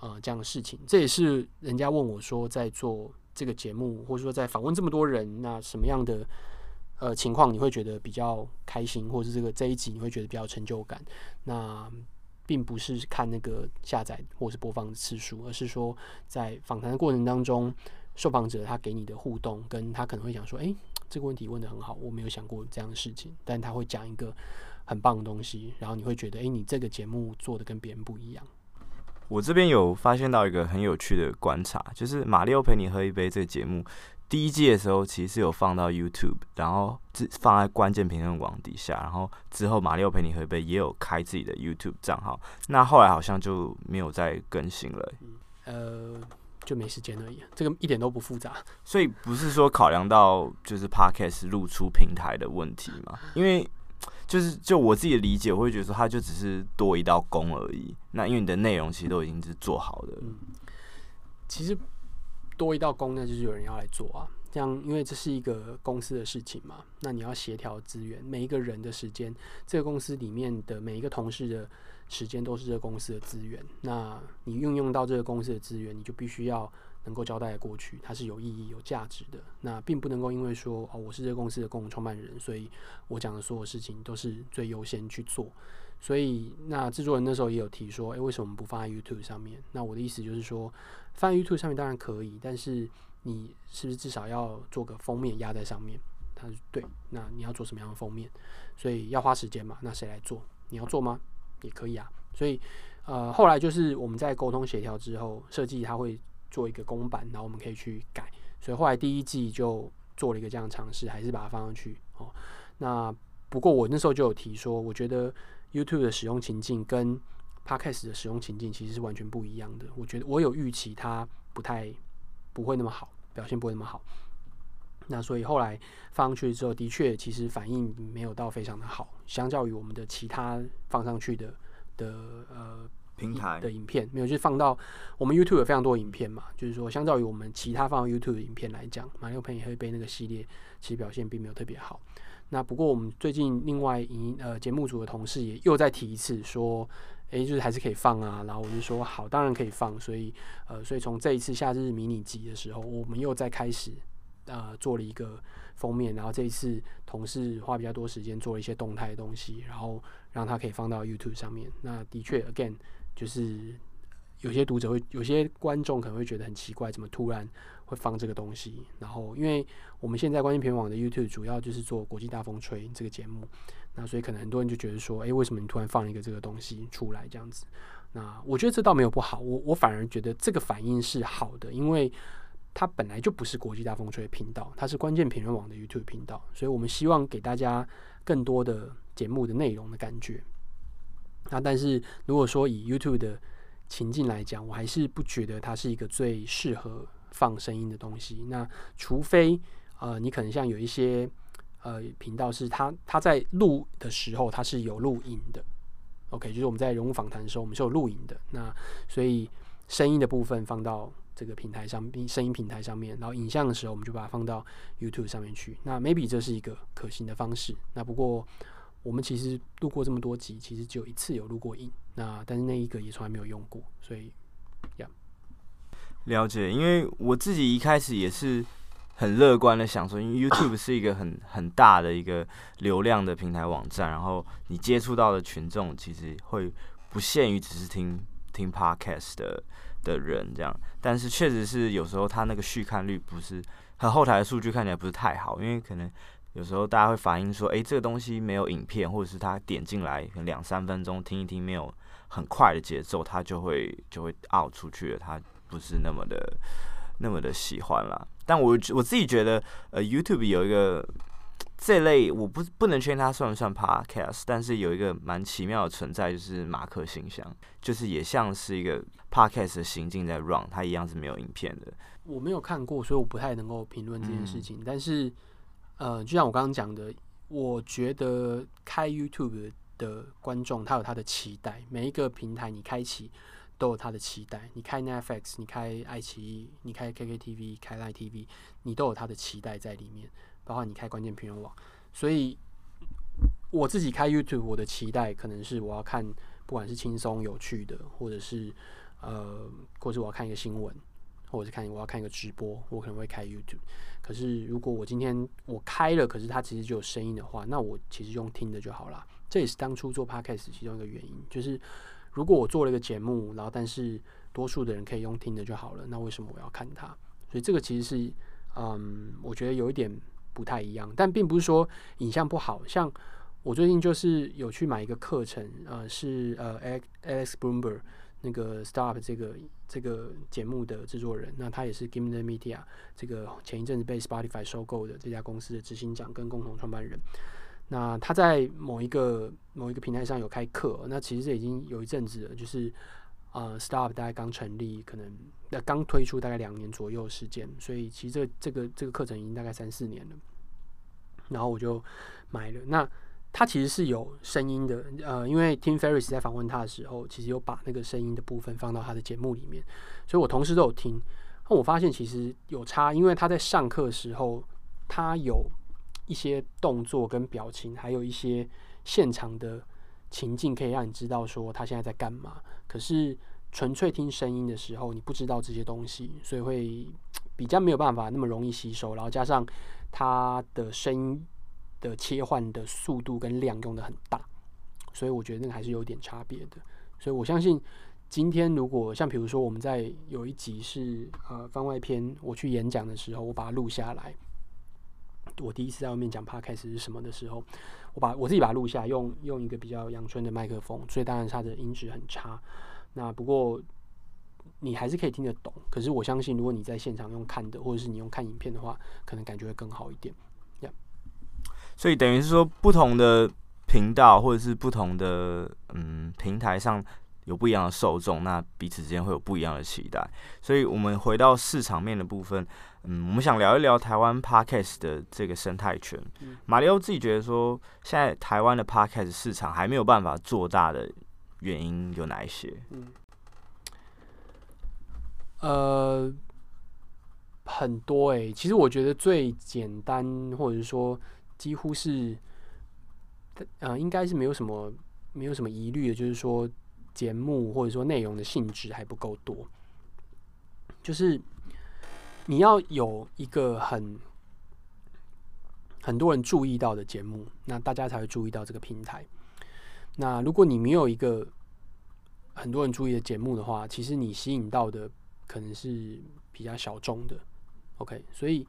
呃，这样的事情。这也是人家问我说，在做这个节目，或者说在访问这么多人，那什么样的呃情况你会觉得比较开心，或者是这个这一集你会觉得比较成就感？那并不是看那个下载或是播放的次数，而是说在访谈的过程当中，受访者他给你的互动，跟他可能会想说，诶、这个问题问得很好，我没有想过这样的事情，但他会讲一个很棒的东西，然后你会觉得，哎，你这个节目做的跟别人不一样。我这边有发现到一个很有趣的观察，就是《马里奥陪你喝一杯》这个节目第一季的时候，其实是有放到 YouTube，然后放在关键评论网底下，然后之后《马里奥陪你喝一杯》也有开自己的 YouTube 账号，那后来好像就没有再更新了。嗯、呃。就没时间而已，这个一点都不复杂。所以不是说考量到就是 Podcast 露出平台的问题嘛？因为就是就我自己的理解，我会觉得说它就只是多一道工而已。那因为你的内容其实都已经是做好的。嗯，其实多一道工呢，就是有人要来做啊。这样，因为这是一个公司的事情嘛，那你要协调资源，每一个人的时间，这个公司里面的每一个同事的时间都是这个公司的资源。那你运用到这个公司的资源，你就必须要能够交代过去，它是有意义、有价值的。那并不能够因为说哦，我是这个公司的共同创办人，所以我讲的所有事情都是最优先去做。所以，那制作人那时候也有提说，诶、为什么不放在 YouTube 上面？那我的意思就是说，放在 YouTube 上面当然可以，但是你是不是至少要做个封面压在上面？他说对，那你要做什么样的封面？所以要花时间嘛？那谁来做？你要做吗？也可以啊。所以，呃，后来就是我们在沟通协调之后，设计他会做一个公版，然后我们可以去改。所以后来第一季就做了一个这样的尝试，还是把它放上去哦。那不过我那时候就有提说，我觉得。YouTube 的使用情境跟 Podcast 的使用情境其实是完全不一样的。我觉得我有预期它不太不会那么好，表现不会那么好。那所以后来放上去之后，的确其实反应没有到非常的好，相较于我们的其他放上去的的呃平台的影片，没有就是放到我们 YouTube 有非常多影片嘛，就是说相较于我们其他放到 YouTube 的影片来讲，马里奥陪你喝一杯那个系列其实表现并没有特别好。那不过我们最近另外一呃节目组的同事也又再提一次说，诶，就是还是可以放啊。然后我就说好，当然可以放。所以呃，所以从这一次夏日迷你集的时候，我们又再开始呃做了一个封面。然后这一次同事花比较多时间做了一些动态的东西，然后让它可以放到 YouTube 上面。那的确，again 就是有些读者会，有些观众可能会觉得很奇怪，怎么突然会放这个东西？然后因为我们现在关键评论网的 YouTube 主要就是做国际大风吹这个节目，那所以可能很多人就觉得说，诶、为什么你突然放一个这个东西出来这样子？那我觉得这倒没有不好，我我反而觉得这个反应是好的，因为它本来就不是国际大风吹频道，它是关键评论网的 YouTube 频道，所以我们希望给大家更多的节目的内容的感觉。那但是如果说以 YouTube 的情境来讲，我还是不觉得它是一个最适合放声音的东西。那除非呃，你可能像有一些呃频道是它它在录的时候它是有录影的，OK，就是我们在人物访谈的时候我们是有录影的。那所以声音的部分放到这个平台上，声音平台上面，然后影像的时候我们就把它放到 YouTube 上面去。那 maybe 这是一个可行的方式。那不过我们其实录过这么多集，其实只有一次有录过影。那但是那一个也从来没有用过，所以呀了解。因为我自己一开始也是很乐观的想说，因为 YouTube 是一个很很大的一个流量的平台网站，然后你接触到的群众其实会不限于只是听听 Podcast 的的人这样。但是确实是有时候他那个续看率不是和后台的数据看起来不是太好，因为可能。有时候大家会反映说，诶，这个东西没有影片，或者是他点进来两三分钟听一听，没有很快的节奏，他就会就会 out 出去了，他不是那么的那么的喜欢啦。但我我自己觉得，呃，YouTube 有一个这类，我不不能确定它算不算 Podcast，但是有一个蛮奇妙的存在，就是马克形象，就是也像是一个 Podcast 的行径在 run，它一样是没有影片的。我没有看过，所以我不太能够评论这件事情，嗯、但是。呃，就像我刚刚讲的，我觉得开 YouTube 的观众他有他的期待，每一个平台你开启都有他的期待。你开 Netflix，你开爱奇艺，你开 KKTV，开 Line TV，你都有他的期待在里面。包括你开关键评论网，所以我自己开 YouTube，我的期待可能是我要看，不管是轻松有趣的，或者是呃，或者是我要看一个新闻。或者是看我要看一个直播，我可能会开 YouTube。可是如果我今天我开了，可是它其实就有声音的话，那我其实用听的就好了。这也是当初做 Podcast 其中一个原因，就是如果我做了一个节目，然后但是多数的人可以用听的就好了，那为什么我要看它？所以这个其实是嗯，我觉得有一点不太一样，但并不是说影像不好。像我最近就是有去买一个课程，呃，是呃 Alex Blumberg。那个 Stop 这个这个节目的制作人，那他也是 Gimlet Media 这个前一阵子被 Spotify 收购的这家公司的执行长跟共同创办人。那他在某一个某一个平台上有开课，那其实这已经有一阵子了，就是呃 Stop 大概刚成立，可能那刚推出大概两年左右时间，所以其实这这个这个课程已经大概三四年了。然后我就买了那。他其实是有声音的，呃，因为 Tim Ferris 在访问他的时候，其实有把那个声音的部分放到他的节目里面，所以我同时都有听。那我发现其实有差，因为他在上课时候，他有一些动作跟表情，还有一些现场的情境，可以让你知道说他现在在干嘛。可是纯粹听声音的时候，你不知道这些东西，所以会比较没有办法那么容易吸收。然后加上他的声音的切换的速度跟量用得很大，所以我觉得那个还是有点差别的。所以我相信。今天如果像比如说我们在有一集是呃番外篇，我去演讲的时候，我把它录下来。我第一次在外面讲 podcast 是什么的时候，我把我自己把它录下来，用用一个比较阳春的麦克风，所以当然它的音质很差。那不过你还是可以听得懂。可是我相信，如果你在现场用看的，或者是你用看影片的话，可能感觉会更好一点。所以等于是说，不同的频道或者是不同的嗯平台上。有不一样的受众，那彼此之间会有不一样的期待。所以，我们回到市场面的部分，嗯，我们想聊一聊台湾 Podcast 的这个生态圈。马里欧自己觉得说，现在台湾的 Podcast 市场还没有办法做大的原因有哪一些？嗯，呃，很多哎、欸。其实我觉得最简单，或者是说几乎是，呃，应该是没有什么没有什么疑虑的，就是说。节目或者说内容的性质还不够多，就是你要有一个很很多人注意到的节目，那大家才会注意到这个平台。那如果你没有一个很多人注意的节目的话，其实你吸引到的可能是比较小众的。OK，所以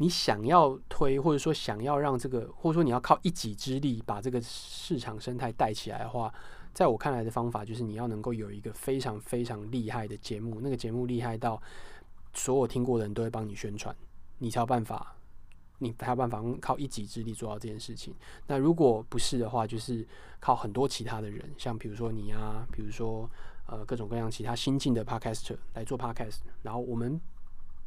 你想要推，或者说想要让这个，或者说你要靠一己之力把这个市场生态带起来的话。在我看来的方法就是，你要能够有一个非常非常厉害的节目，那个节目厉害到所有听过的人都会帮你宣传，你才有办法，你才有办法靠一己之力做到这件事情。那如果不是的话，就是靠很多其他的人，像比如说你啊，比如说呃各种各样其他新进的 podcaster 来做 podcast，然后我们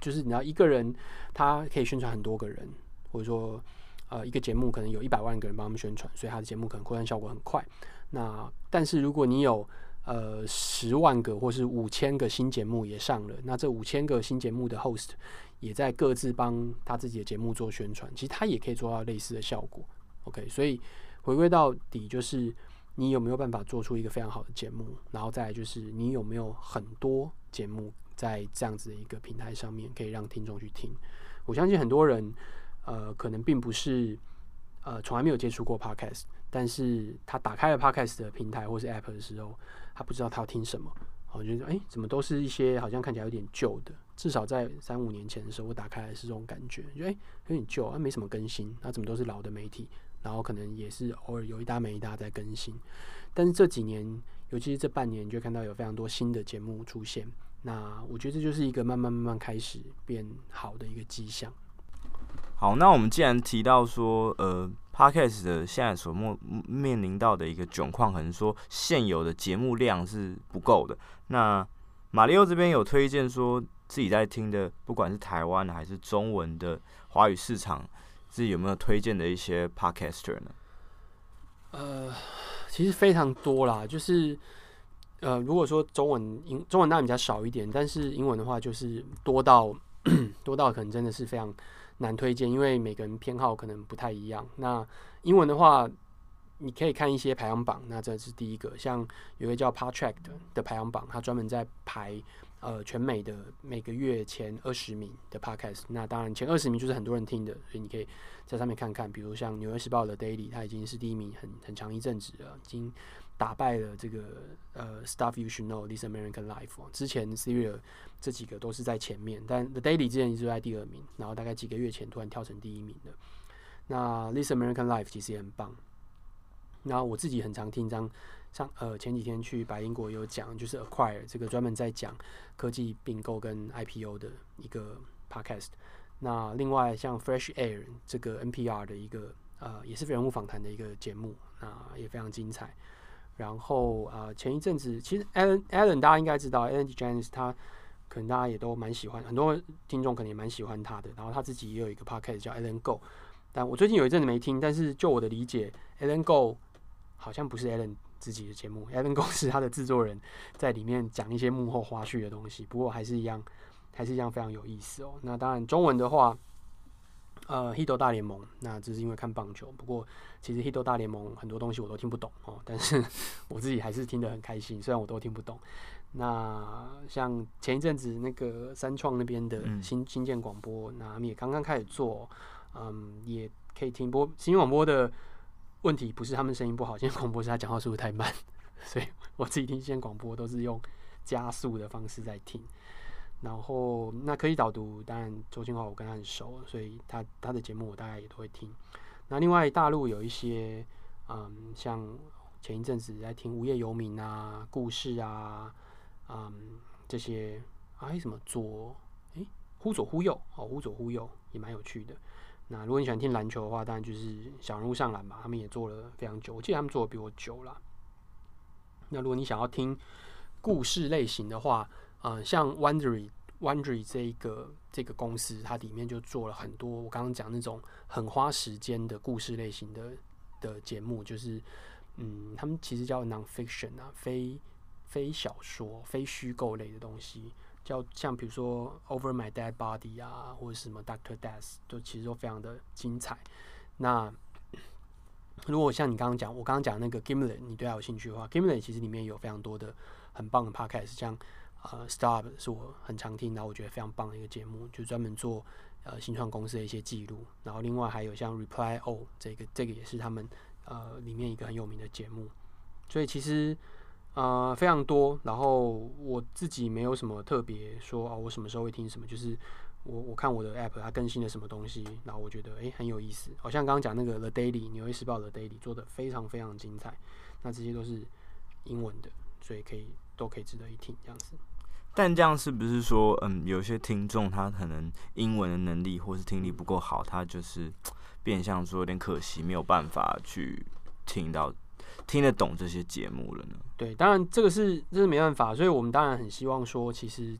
就是你要一个人他可以宣传很多个人，或者说呃一个节目可能有一百万个人帮他们宣传，所以他的节目可能扩散效果很快。那但是如果你有呃十万个或是五千个新节目也上了，那这五千个新节目的 host 也在各自帮他自己的节目做宣传，其实他也可以做到类似的效果。OK，所以回归到底就是你有没有办法做出一个非常好的节目，然后再就是你有没有很多节目在这样子的一个平台上面可以让听众去听。我相信很多人呃可能并不是呃从来没有接触过 podcast。但是他打开了 Podcast 的平台或是 App 的时候，他不知道他要听什么。我觉得，哎，怎么都是一些好像看起来有点旧的。至少在三五年前的时候，我打开来是这种感觉，觉得哎有点旧，啊没什么更新。那怎么都是老的媒体，然后可能也是偶尔有一搭没一搭在更新。但是这几年，尤其是这半年，就看到有非常多新的节目出现。那我觉得这就是一个慢慢慢慢开始变好的一个迹象。好，那我们既然提到说，呃。Podcast 的现在所面面临到的一个窘况，可能说现有的节目量是不够的。那马里奥这边有推荐说自己在听的，不管是台湾的还是中文的华语市场，自己有没有推荐的一些 Podcaster 呢？呃，其实非常多啦，就是呃，如果说中文英中文当然比较少一点，但是英文的话就是多到 多到可能真的是非常。难推荐，因为每个人偏好可能不太一样。那英文的话，你可以看一些排行榜。那这是第一个，像有个叫 Podtrac 的的排行榜，它专门在排呃全美的每个月前二十名的 Podcast。那当然前二十名就是很多人听的，所以你可以在上面看看。比如像《纽约时报》的 Daily，它已经是第一名很很长一阵子了，已经。打败了这个呃，Stuff You Should Know This American Life。之前 s e r i a 这几个都是在前面，但 The Daily 之前一直在第二名，然后大概几个月前突然跳成第一名的。那 This American Life 其实也很棒。然后我自己很常听张，像呃前几天去白英国有讲，就是 Acquire 这个专门在讲科技并购跟 IPO 的一个 Podcast。那另外像 Fresh Air 这个 NPR 的一个呃也是人物访谈的一个节目，那也非常精彩。然后啊、前一阵子其实 Alan Alan 大家应该知道，Ellen DeGeneres 他可能大家也都蛮喜欢，很多听众可能也蛮喜欢他的。然后他自己也有一个 podcast 叫 Alan Go，但我最近有一阵子没听，但是就我的理解，Alan Go 好像不是 Alan 自己的节目，Alan Go 是他的制作人在里面讲一些幕后花絮的东西。不过还是一样还是一样非常有意思哦。那当然中文的话，呃，Hito 大联盟，那只是因为看棒球。不过其实 Hito 大联盟很多东西我都听不懂哦，但是 我自己还是听得很开心，虽然我都听不懂。那像前一阵子那个三创那边的新、嗯、新建广播，那他们也刚刚开始做，嗯，也可以听播新广播的问题不是他们声音不好，新广播是他讲话速度太慢，所以我自己听新广播都是用加速的方式在听。然后那科技导读，当然周清华我跟他很熟，所以他他的节目我大概也都会听。那另外大陆有一些，嗯，像前一阵子在听无业游民啊、故事啊。嗯，这些哎、啊、什么左哎忽左忽右哦，忽左忽右也蛮有趣的。那如果你喜欢听篮球的话，当然就是小人物上篮吧，他们也做了非常久，我记得他们做的比我久了。那如果你想要听故事类型的话，呃，像 Wondery Wondery 这一个这个公司，它里面就做了很多我刚刚讲那种很花时间的故事类型的的节目，就是嗯，他们其实叫 nonfiction 啊，非。非小说、非虚构类的东西，叫像比如说《Over My Dead Body》啊，或者什么《Doctor Death》，都其实都非常的精彩。那如果像你刚刚讲，我刚刚讲那个 Gimlet，你对他有兴趣的话，Gimlet 其实里面有非常多的很棒的 Podcast，像呃 s t a r 是我很常听，然后我觉得非常棒的一个节目，就专门做呃新创公司的一些记录。然后另外还有像 Reply All 这个，这个也是他们呃里面一个很有名的节目。所以其实。呃，非常多。然后我自己没有什么特别说啊，我什么时候会听什么，就是我我看我的 app 它更新了什么东西，然后我觉得诶很有意思。好像刚刚讲那个 The Daily 纽约时报的 Daily 做的非常非常精彩，那这些都是英文的，所以可以都可以值得一听这样子。但这样是不是说，嗯，有些听众他可能英文的能力或是听力不够好，他就是 变相说有点可惜，没有办法去听到。听得懂这些节目了呢？对，当然这个是这是没办法，所以我们当然很希望说，其实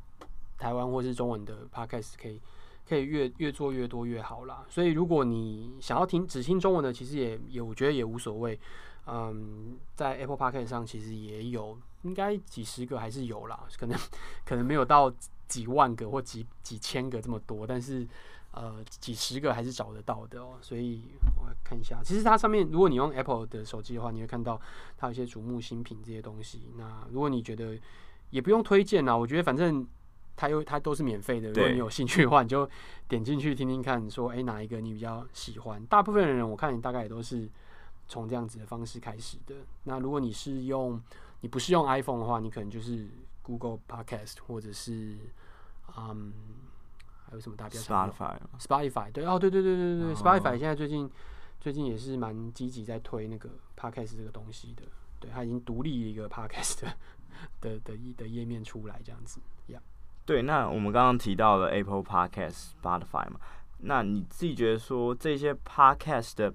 台湾或是中文的 podcast 可以可以越越做越多越好啦。所以如果你想要听只听中文的，其实也也我觉得也无所谓。嗯，在 Apple Podcast 上其实也有，应该几十个还是有啦，可能可能没有到几万个或几几千个这么多，但是。呃，几十个还是找得到的哦，所以我看一下。其实它上面，如果你用 Apple 的手机的话，你会看到它有一些瞩目新品这些东西。那如果你觉得也不用推荐啦，我觉得反正它又它都是免费的。如果你有兴趣的话，你就点进去听听看，说哎、欸、哪一个你比较喜欢。大部分的人我看你大概也都是从这样子的方式开始的。那如果你是用你不是用 iPhone 的话，你可能就是 Google Podcast 或者是嗯。还有什么大标？Spotify，Spotify，对哦，对对对对对、oh. Spotify 现在最近最近也是蛮积极在推那个 Podcast 这个东西的，对，它已经独立一个 Podcast 的的的的页面出来这样子，Yeah。对，那我们刚刚提到了 Apple Podcast、Spotify 嘛，那你自己觉得说这些 Podcast 的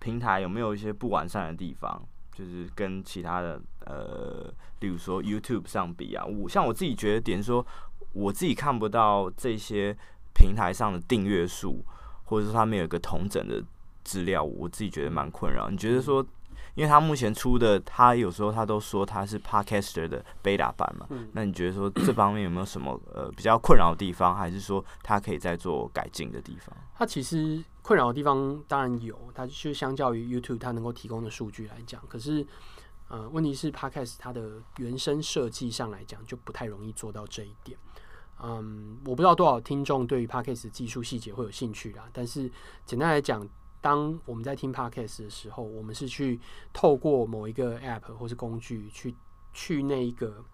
平台有没有一些不完善的地方？就是跟其他的呃，例如说 YouTube 上比啊，我像我自己觉得点说。我自己看不到这些平台上的订阅数，或者是他们有一个同整的资料，我自己觉得蛮困扰。你觉得说，因为他目前出的，他有时候他都说他是 Podcaster 的 beta 版嘛，那你觉得说这方面有没有什么呃比较困扰的地方，还是说他可以再做改进的地方？它其实困扰的地方当然有，它就相较于 YouTube 它能够提供的数据来讲，可是呃问题是 Podcast 它的原生设计上来讲就不太容易做到这一点。嗯，我不知道多少听众对于 Podcast 技术细节会有兴趣啦。但是简单来讲，当我们在听 Podcast 的时候，我们是去透过某一个 App 或是工具去去那一个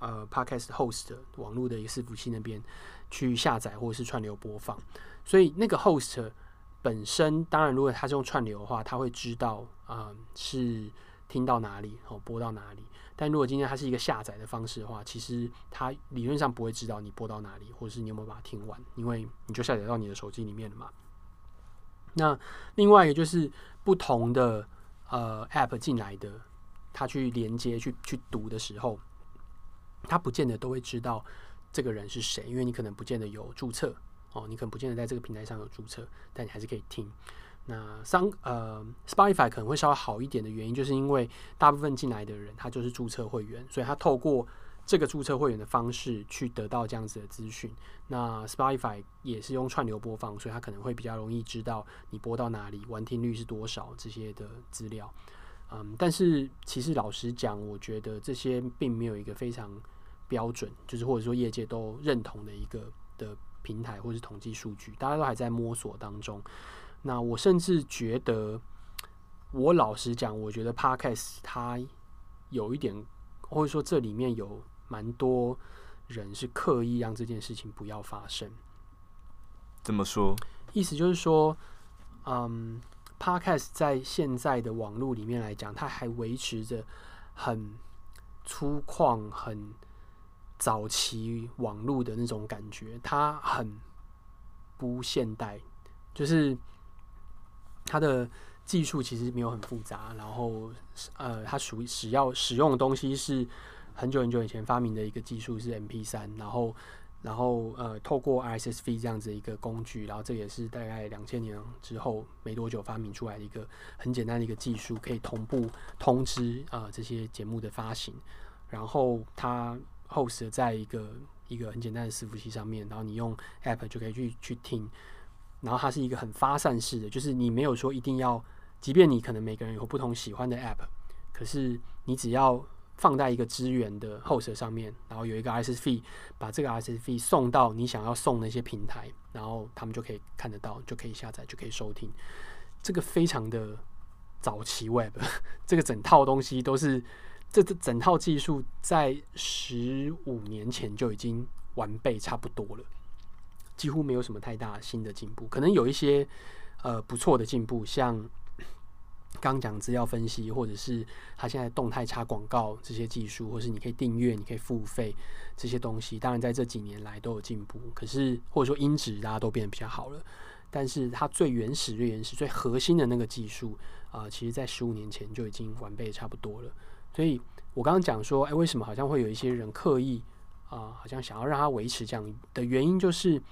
呃 Podcast Host 网络的一个伺服器那边去下载或者是串流播放。所以那个 Host 本身，当然如果它是用串流的话，它会知道啊、是听到哪里哦，播到哪里。但如果今天它是一个下载的方式的话，其实它理论上不会知道你播到哪里，或者是你有没有把它听完，因为你就下载到你的手机里面了嘛。那另外一个就是不同的呃 App 进来的，他去连接去去读的时候，他不见得都会知道这个人是谁，因为你可能不见得有注册哦，你可能不见得在这个平台上有注册，但你还是可以听。那商呃，Spotify 可能会稍微好一点的原因，就是因为大部分进来的人他就是注册会员，所以他透过这个注册会员的方式去得到这样子的资讯。那 Spotify 也是用串流播放，所以它可能会比较容易知道你播到哪里，完听率是多少这些的资料。嗯，但是其实老实讲，我觉得这些并没有一个非常标准，就是或者说业界都认同的一个的平台或是统计数据，大家都还在摸索当中。那我甚至觉得，我老实讲，我觉得 Podcast 它有一点，或者说这里面有。蛮多人是刻意让这件事情不要发生。怎么说？意思就是说，嗯，Podcast 在现在的网络里面来讲，它还维持着很粗犷、很早期网络的那种感觉，它很不现代，就是它的技术其实没有很复杂，然后呃，它属于使要使用的东西是。很久很久以前发明的一个技术是 MP3，然后，然后呃，透过 RSS feed 这样子一个工具，然后这也是大概两千年之后没多久发明出来的一个很简单的一个技术，可以同步通知啊、这些节目的发行。然后它 host 在一个一个很简单的伺服器上面，然后你用 app 就可以去去听。然后它是一个很发散式的，就是你没有说一定要，即便你可能每个人有不同喜欢的 app，可是你只要。放在一个资源的 host 上面，然后有一个 RSS feed，把这个 RSS feed 送到你想要送的一些平台，然后他们就可以看得到，就可以下载，就可以收听。这个非常的早期 Web，这个整套东西都是这这整套技术在十五年前就已经完备差不多了，几乎没有什么太大新的进步，可能有一些呃不错的进步，像。刚讲资料分析，或者是他现在动态插广告这些技术，或是你可以订阅、你可以付费这些东西，当然在这几年来都有进步。可是或者说音质大家都变得比较好了，但是它最原始、最原始、最核心的那个技术啊、其实在十五年前就已经完备差不多了。所以我刚刚讲说，哎，为什么好像会有一些人刻意啊、好像想要让它维持这样的原因，就是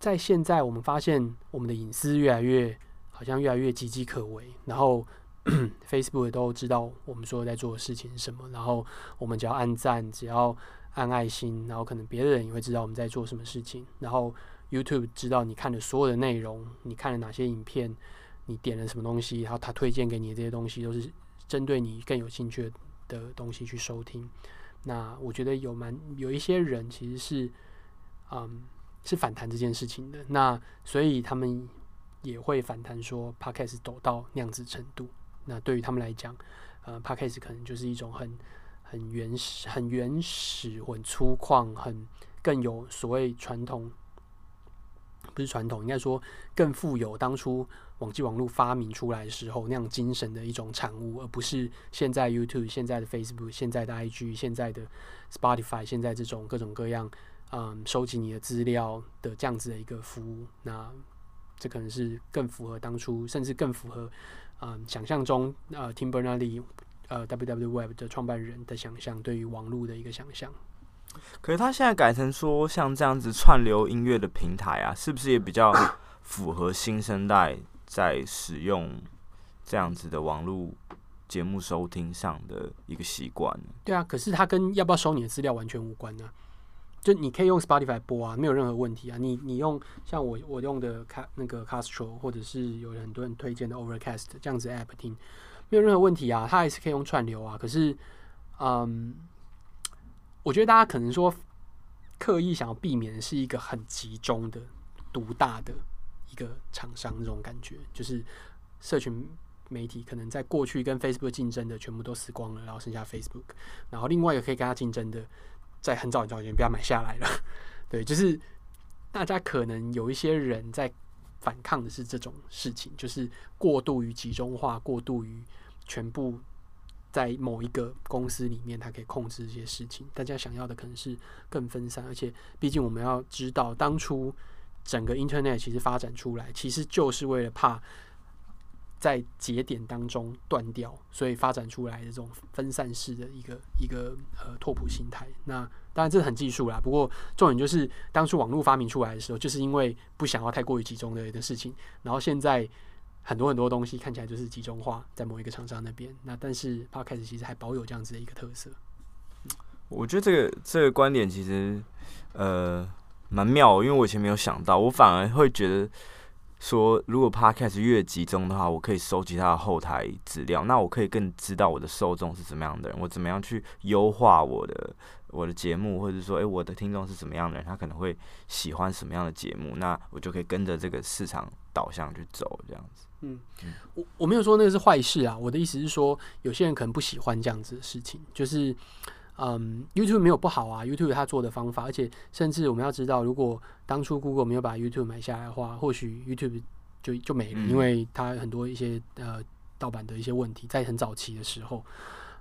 在现在我们发现我们的隐私越来越。好像越来越岌岌可危，然后 Facebook 都知道我们所有在做的事情是什么，然后我们只要按赞，只要按爱心，然后可能别的人也会知道我们在做什么事情，然后 YouTube 知道你看的所有的内容，你看了哪些影片，你点了什么东西，然后他推荐给你的这些东西都是针对你更有兴趣的东西去收听。那我觉得有蛮有一些人其实是，嗯，是反弹这件事情的，那所以他们。也会反弹说，Podcast 抖到那样子程度，那对于他们来讲，呃，Podcast 可能就是一种很很原始、很原始、很粗犷、很更有所谓传统，不是传统，应该说更富有当初网际网络发明出来的时候那样精神的一种产物，而不是现在 YouTube、现在的 Facebook、现在的 IG、现在的 Spotify、现在这种各种各样，嗯，收集你的资料的这样子的一个服务，那。这可能是更符合当初，甚至更符合，嗯、呃，想象中，呃，Tim Berners-Lee，呃，WWW 的创办人的想象，对于网络的一个想象。可是他现在改成说，像这样子串流音乐的平台啊，是不是也比较 符合新生代在使用这样子的网络节目收听上的一个习惯？对啊，可是他跟要不要收你的资料完全无关呢、啊。就你可以用 Spotify 播啊，没有任何问题啊。你你用像我我用的卡那个 Castro，或者是有很多人推荐的 Overcast 这样子 App 听，没有任何问题啊。它还是可以用串流啊。可是，嗯，我觉得大家可能说刻意想要避免的是一个很集中的独大的一个厂商这种感觉，就是社群媒体可能在过去跟 Facebook 竞争的全部都死光了，然后剩下 Facebook，然后另外一个可以跟他竞争的。在很早很早以前，不要买下来了。对，就是大家可能有一些人在反抗的是这种事情，就是过度于集中化，过度于全部在某一个公司里面，它可以控制这些事情。大家想要的可能是更分散，而且毕竟我们要知道，当初整个 Internet 其实发展出来，其实就是为了怕。在节点当中断掉，所以发展出来的这种分散式的一个一个呃拓扑心态。那当然这很技术啦，不过重点就是当初网络发明出来的时候，就是因为不想要太过于集中的一个事情。然后现在很多很多东西看起来就是集中化在某一个厂商那边。那但是 p o d c a s 其实还保有这样子的一个特色。我觉得这个这个观点其实呃蛮妙，因为我以前没有想到，我反而会觉得说，如果 Podcast 越集中的话，我可以收集它的后台资料，那我可以更知道我的受众是怎么样的人，我怎么样去优化我的我的节目，或者说，诶、欸，我的听众是怎么样的人，他可能会喜欢什么样的节目，那我就可以跟着这个市场导向去走，这样子。嗯，我我没有说那个是坏事啊，我的意思是说，有些人可能不喜欢这样子的事情，就是，嗯，YouTube 没有不好啊，YouTube 它做的方法，而且甚至我们要知道，如果当初 Google 没有把 YouTube 买下来的话，或许 YouTube 就就没了，因为它很多一些呃盗版的一些问题，在很早期的时候，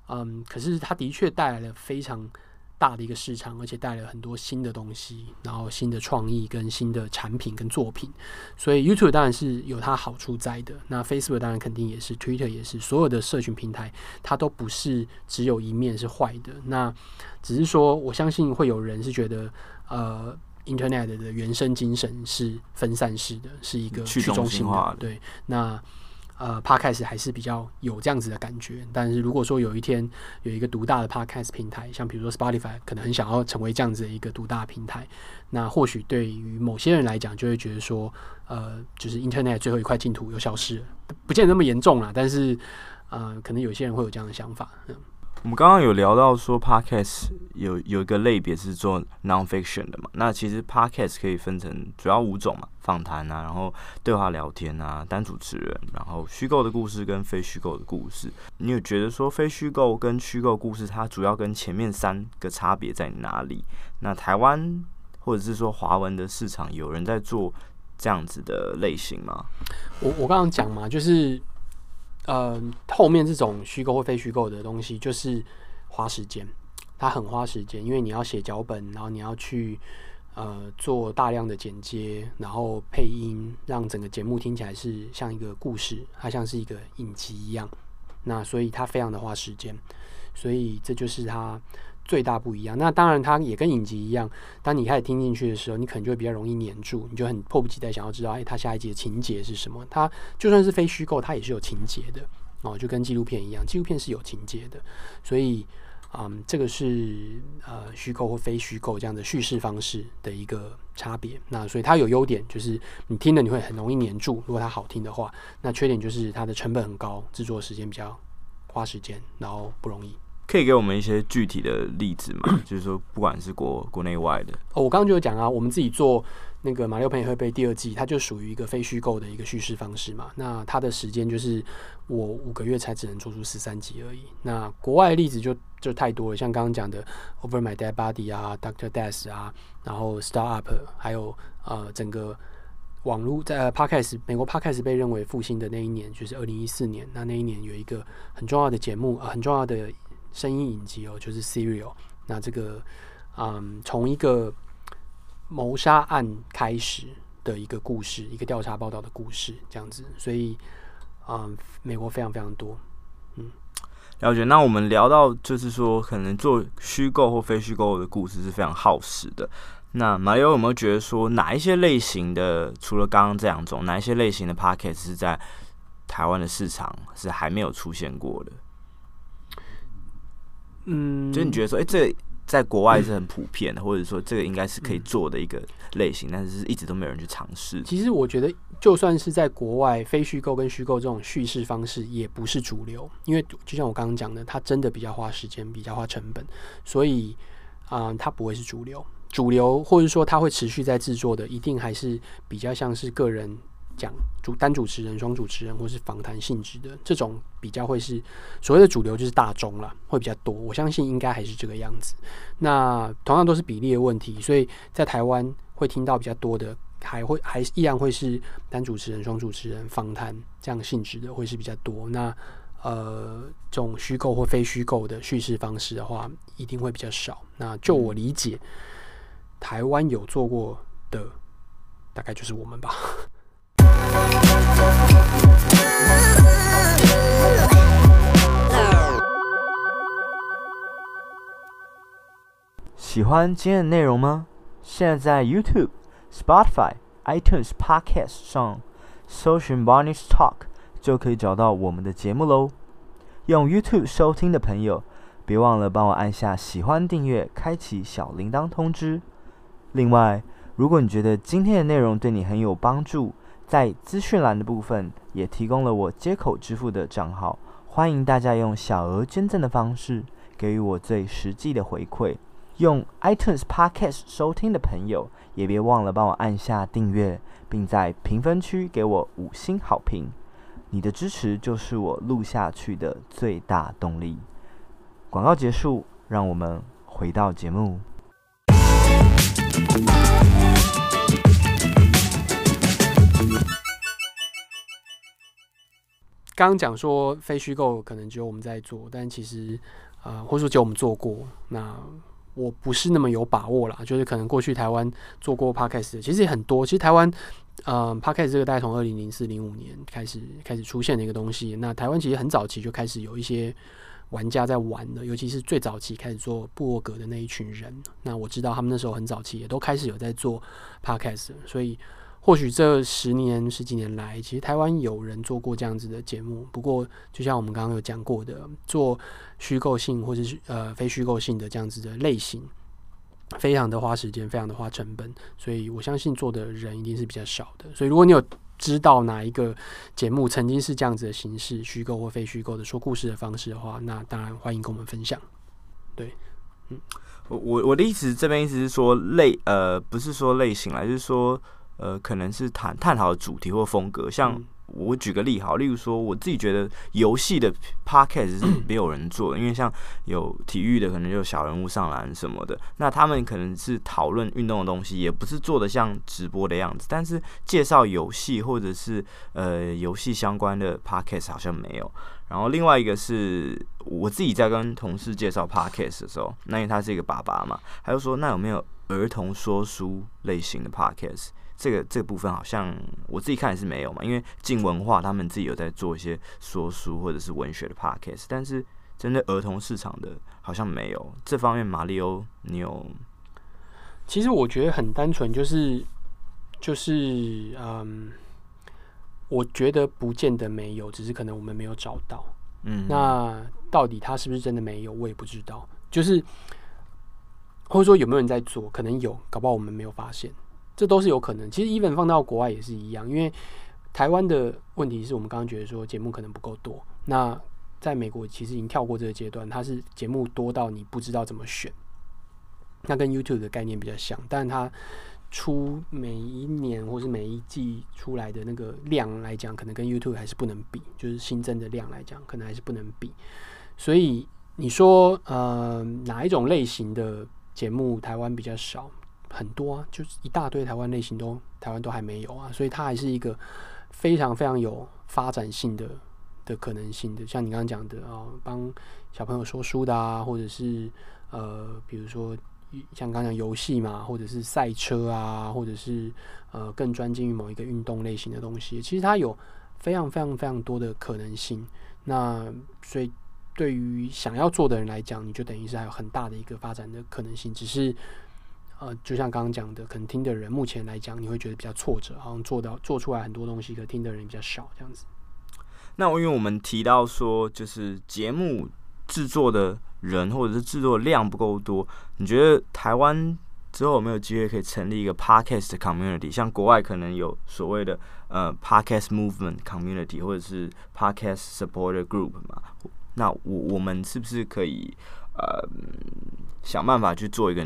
嗯，可是它的确带来了非常。大的一个市场，而且带来了很多新的东西，然后新的创意跟新的产品跟作品，所以 YouTube 当然是有它好处在的。那 Facebook 当然肯定也是，Twitter 也是，所有的社群平台它都不是只有一面是坏的。那只是说，我相信会有人是觉得，呃，Internet 的原生精神是分散式的，是一个去中心化的。对，那。呃，Podcast 还是比较有这样子的感觉，但是如果说有一天有一个独大的 Podcast 平台，像比如说 Spotify，可能很想要成为这样子的一个独大平台，那或许对于某些人来讲，就会觉得说，呃，就是 Internet 最后一块净土又消失了，不见得那么严重啦，但是呃，可能有些人会有这样的想法。嗯我们刚刚有聊到说，Podcast 有有一个类别是做 nonfiction 的嘛？那其实 Podcast 可以分成主要五种嘛，访谈啊，然后对话聊天啊，单主持人，然后虚构的故事跟非虚构的故事。你有觉得说非虚构跟虚构故事它主要跟前面三个差别在哪里？那台湾或者是说华文的市场有人在做这样子的类型吗？我我刚刚讲嘛，就是。呃，后面这种虚构或非虚构的东西，就是花时间，它很花时间，因为你要写脚本，然后你要去呃做大量的剪接，然后配音，让整个节目听起来是像一个故事，它像是一个影集一样。那所以它非常的花时间，所以这就是它。最大不一样，那当然它也跟影集一样。当你开始听进去的时候，你可能就会比较容易黏住，你就很迫不及待想要知道，哎，它下一集的情节是什么？它就算是非虚构，它也是有情节的哦，就跟纪录片一样，纪录片是有情节的。所以，嗯，这个是呃虚构或非虚构这样的叙事方式的一个差别。那所以它有优点，就是你听了你会很容易黏住，如果它好听的话。那缺点就是它的成本很高，制作时间比较花时间，然后不容易。可以给我们一些具体的例子吗？就是说，不管是国国内外的。哦，我刚刚就有讲啊，我们自己做那个《马里奥朋友会被》第二季，它就属于一个非虚构的一个叙事方式嘛。那它的时间就是我五个月才只能做出十三集而已。那国外的例子就就太多了，像刚刚讲的《Over My Dead Body》啊，《Doctor Death》啊，然后《Start Up》，还有呃整个网络在、呃、Podcast 美国 Podcast 被认为复兴的那一年就是二零一四年。那那一年有一个很重要的节目，呃，很重要的。声音影集哦，就是 Serial。那这个，嗯，从一个谋杀案开始的一个故事，一个调查报道的故事，这样子。所以，嗯，美国非常非常多。嗯，了解。那我们聊到，就是说，可能做虚构或非虚构的故事是非常耗时的。那马友有没有觉得说，哪一些类型的，除了刚刚这两种，哪一些类型的 Podcast 是在台湾的市场是还没有出现过的？嗯，就你觉得说，哎、欸，这个在国外是很普遍的，或者说这个应该是可以做的一个类型，但是一直都没有人去尝试。其实我觉得，就算是在国外，非虚构跟虚构这种叙事方式也不是主流，因为就像我刚刚讲的，它真的比较花时间，比较花成本，所以啊、呃，它不会是主流。主流或者说它会持续在制作的，一定还是比较像是个人。讲主单主持人、双主持人，或是访谈性质的这种，比较会是所谓的主流，就是大众啦，会比较多。我相信应该还是这个样子。那同样都是比例的问题，所以在台湾会听到比较多的，还会还依然会是单主持人、双主持人访谈这样性质的，会是比较多。那呃，这种虚构或非虚构的叙事方式的话，一定会比较少。那就我理解，台湾有做过的，大概就是我们吧。喜欢今天的内容吗？现在在 YouTube、Spotify、iTunes Podcast 上搜寻 Barney's Talk 就可以找到我们的节目喽。用 YouTube 收听的朋友，别忘了帮我按下喜欢、订阅、开启小铃铛通知。另外，如果你觉得今天的内容对你很有帮助，在资讯栏的部分也提供了我接口支付的账号，欢迎大家用小额捐赠的方式给予我最实际的回馈。用 iTunes Podcast 收听的朋友，也别忘了帮我按下订阅，并在评分区给我五星好评。你的支持就是我录下去的最大动力。广告结束，让我们回到节目。刚刚讲说非虚构可能只有我们在做，但其实呃，或者说只有我们做过。那我不是那么有把握啦，就是可能过去台湾做过 Podcast，其实也很多。其实台湾呃 Podcast 这个大概从二零零四零五年开始开始出现的一个东西。那台湾其实很早期就开始有一些。玩家在玩的，尤其是最早期开始做部落格的那一群人，那我知道他们那时候很早期也都开始有在做 podcast，所以或许这十年十几年来，其实台湾有人做过这样子的节目。不过，就像我们刚刚有讲过的，做虚构性或者是呃非虚构性的这样子的类型，非常的花时间，非常的花成本，所以我相信做的人一定是比较少的。所以，如果你有知道哪一个节目曾经是这样子的形式，虚构或非虚构的说故事的方式的话，那当然欢迎跟我们分享。对，嗯，我我我的意思这边意思是说类呃不是说类型啦，就是说呃可能是探探讨的主题或风格，像。嗯我举个例好，例如说，我自己觉得游戏的 podcast 是 没有人做的，因为像有体育的，可能就小人物上篮什么的，那他们可能是讨论运动的东西，也不是做的像直播的样子。但是介绍游戏或者是呃游戏相关的 podcast 好像没有。然后另外一个是我自己在跟同事介绍 podcast 的时候，那因为他是一个爸爸嘛，他就说，那有没有儿童说书类型的 podcast？这个这个部分好像我自己看也是没有嘛，因为静文化他们自己有在做一些说书或者是文学的 podcast，但是针对儿童市场的好像没有这方面。马里欧，你有？其实我觉得很单纯，就是就是嗯，我觉得不见得没有，只是可能我们没有找到。嗯，那到底他是不是真的没有，我也不知道。就是或者说有没有人在做，可能有，搞不好我们没有发现。这都是有可能。其实，even 放到国外也是一样，因为台湾的问题是我们刚刚觉得说节目可能不够多。那在美国其实已经跳过这个阶段，它是节目多到你不知道怎么选。那跟 YouTube 的概念比较像，但它出每一年或是每一季出来的那个量来讲，可能跟 YouTube 还是不能比，就是新增的量来讲，可能还是不能比。所以你说，呃，哪一种类型的节目台湾比较少？很多啊，就是一大堆台湾类型都台湾都还没有啊，所以它还是一个非常非常有发展性的的可能性的。像你刚刚讲的啊，帮小朋友说书的啊，或者是呃，比如说像刚刚讲游戏嘛，或者是赛车啊，或者是呃更专精于某一个运动类型的东西，其实它有非常非常非常多的可能性。那所以对于想要做的人来讲，你就等于是还有很大的一个发展的可能性，只是。呃，就像刚刚讲的，可能听的人目前来讲，你会觉得比较挫折，好像做到做出来很多东西，可听的人比较少这样子。那我因为我们提到说，就是节目制作的人或者是制作量不够多，你觉得台湾之后有没有机会可以成立一个 podcast community？像国外可能有所谓的呃 podcast movement community，或者是 podcast supporter group 嘛？那我我们是不是可以呃想办法去做一个？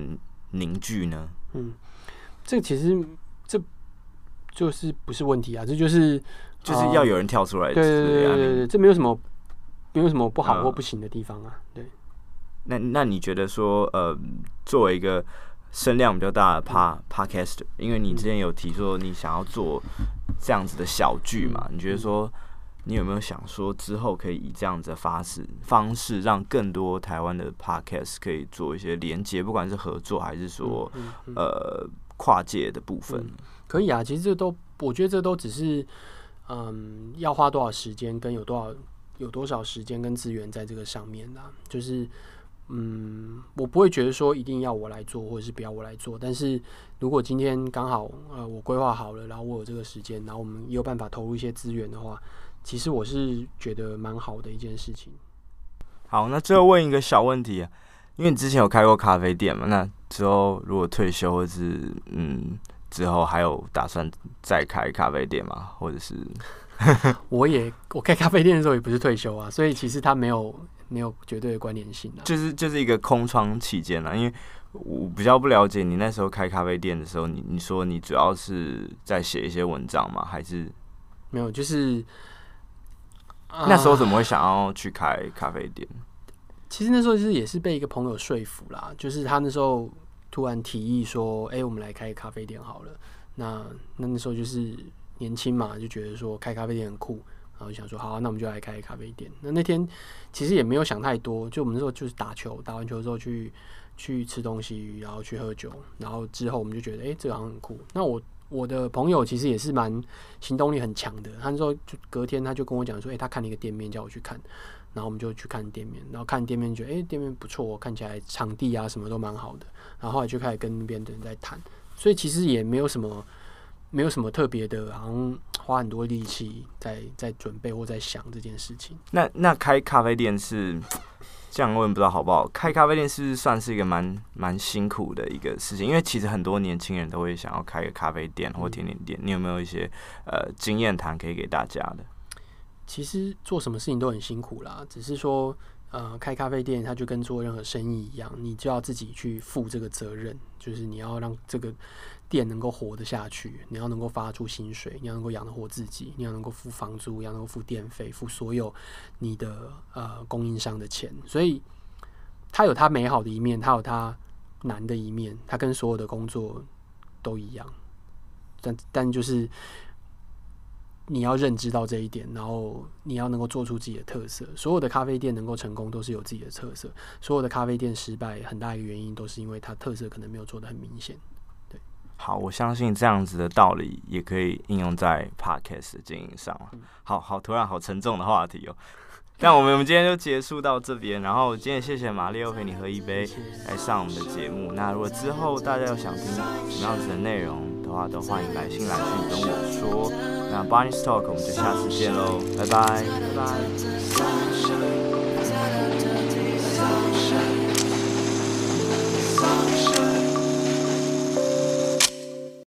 凝聚呢？嗯，这个其实这就是不是问题啊，这就是就是要有人跳出来。对对对对对，这没有什么没有什么不好或不行的地方啊。对。那那你觉得说，呃，作为一个声量比较大的 pa podcast，因为你之前有提说你想要做这样子的小剧嘛？你觉得说？你有没有想说之后可以以这样子的方式方式，让更多台湾的 podcast 可以做一些连接，不管是合作还是说呃跨界的部分？可以啊，其实这都我觉得这都只是嗯，要花多少时间跟有多少有多少时间跟资源在这个上面呢？就是嗯，我不会觉得说一定要我来做，或者是不要我来做。但是如果今天刚好呃我规划好了，然后我有这个时间，然后我们也有办法投入一些资源的话。其实我是觉得蛮好的一件事情。好，那最后问一个小问题啊，因为你之前有开过咖啡店嘛？那之后如果退休或是嗯之后还有打算再开咖啡店吗？或者是？我也我开咖啡店的时候也不是退休啊，所以其实它没有没有绝对的关联性啊。就是就是一个空窗期间啊，因为我比较不了解你那时候开咖啡店的时候，你你说你主要是在写一些文章吗？还是没有？就是。那时候怎么会想要去开咖啡店？其实那时候就是也是被一个朋友说服啦，就是他那时候突然提议说：“哎，我们来开咖啡店好了。”那那那时候就是年轻嘛，就觉得说开咖啡店很酷，然后就想说：“好啊，那我们就来开咖啡店。”那那天其实也没有想太多，就我们那时候就是打球，打完球之后去去吃东西，然后去喝酒，然后之后我们就觉得：“哎，这个好像很酷。”那我。我的朋友其实也是蛮行动力很强的，他说就隔天他就跟我讲说，诶、他看了一个店面，叫我去看，然后我们就去看店面，然后看店面觉得，诶、店面不错，看起来场地啊什么都蛮好的，然后后来就开始跟那边的人在谈，所以其实也没有什么，没有什么特别的，好像花很多力气在在准备或在想这件事情。那那开咖啡店是？这样我也不知道好不好。开咖啡店是不是算是一个蛮蛮辛苦的一个事情？因为其实很多年轻人都会想要开个咖啡店或甜点店。你有没有一些呃经验谈可以给大家的？其实做什么事情都很辛苦啦，只是说呃开咖啡店它就跟做任何生意一样，你就要自己去负这个责任，就是你要让这个。店能够活得下去，你要能够发出薪水，你要能够养得活自己，你要能够付房租，要能够付电费，付所有你的呃供应商的钱。所以，它有它美好的一面，它有它难的一面，它跟所有的工作都一样。但但就是你要认知到这一点，然后你要能够做出自己的特色。所有的咖啡店能够成功，都是有自己的特色；所有的咖啡店失败，很大一个原因都是因为它特色可能没有做得很明显。好，我相信这样子的道理也可以应用在 podcast 的经营上。好好，突然好沉重的话题哦。那我们我们今天就结束到这边，然后今天谢谢玛丽又陪你喝一杯来上我们的节目。那如果之后大家有想听什么样子的内容的话，都欢迎来信来信跟我说。那 Barney's Talk 我们就下次见喽，拜拜，拜拜。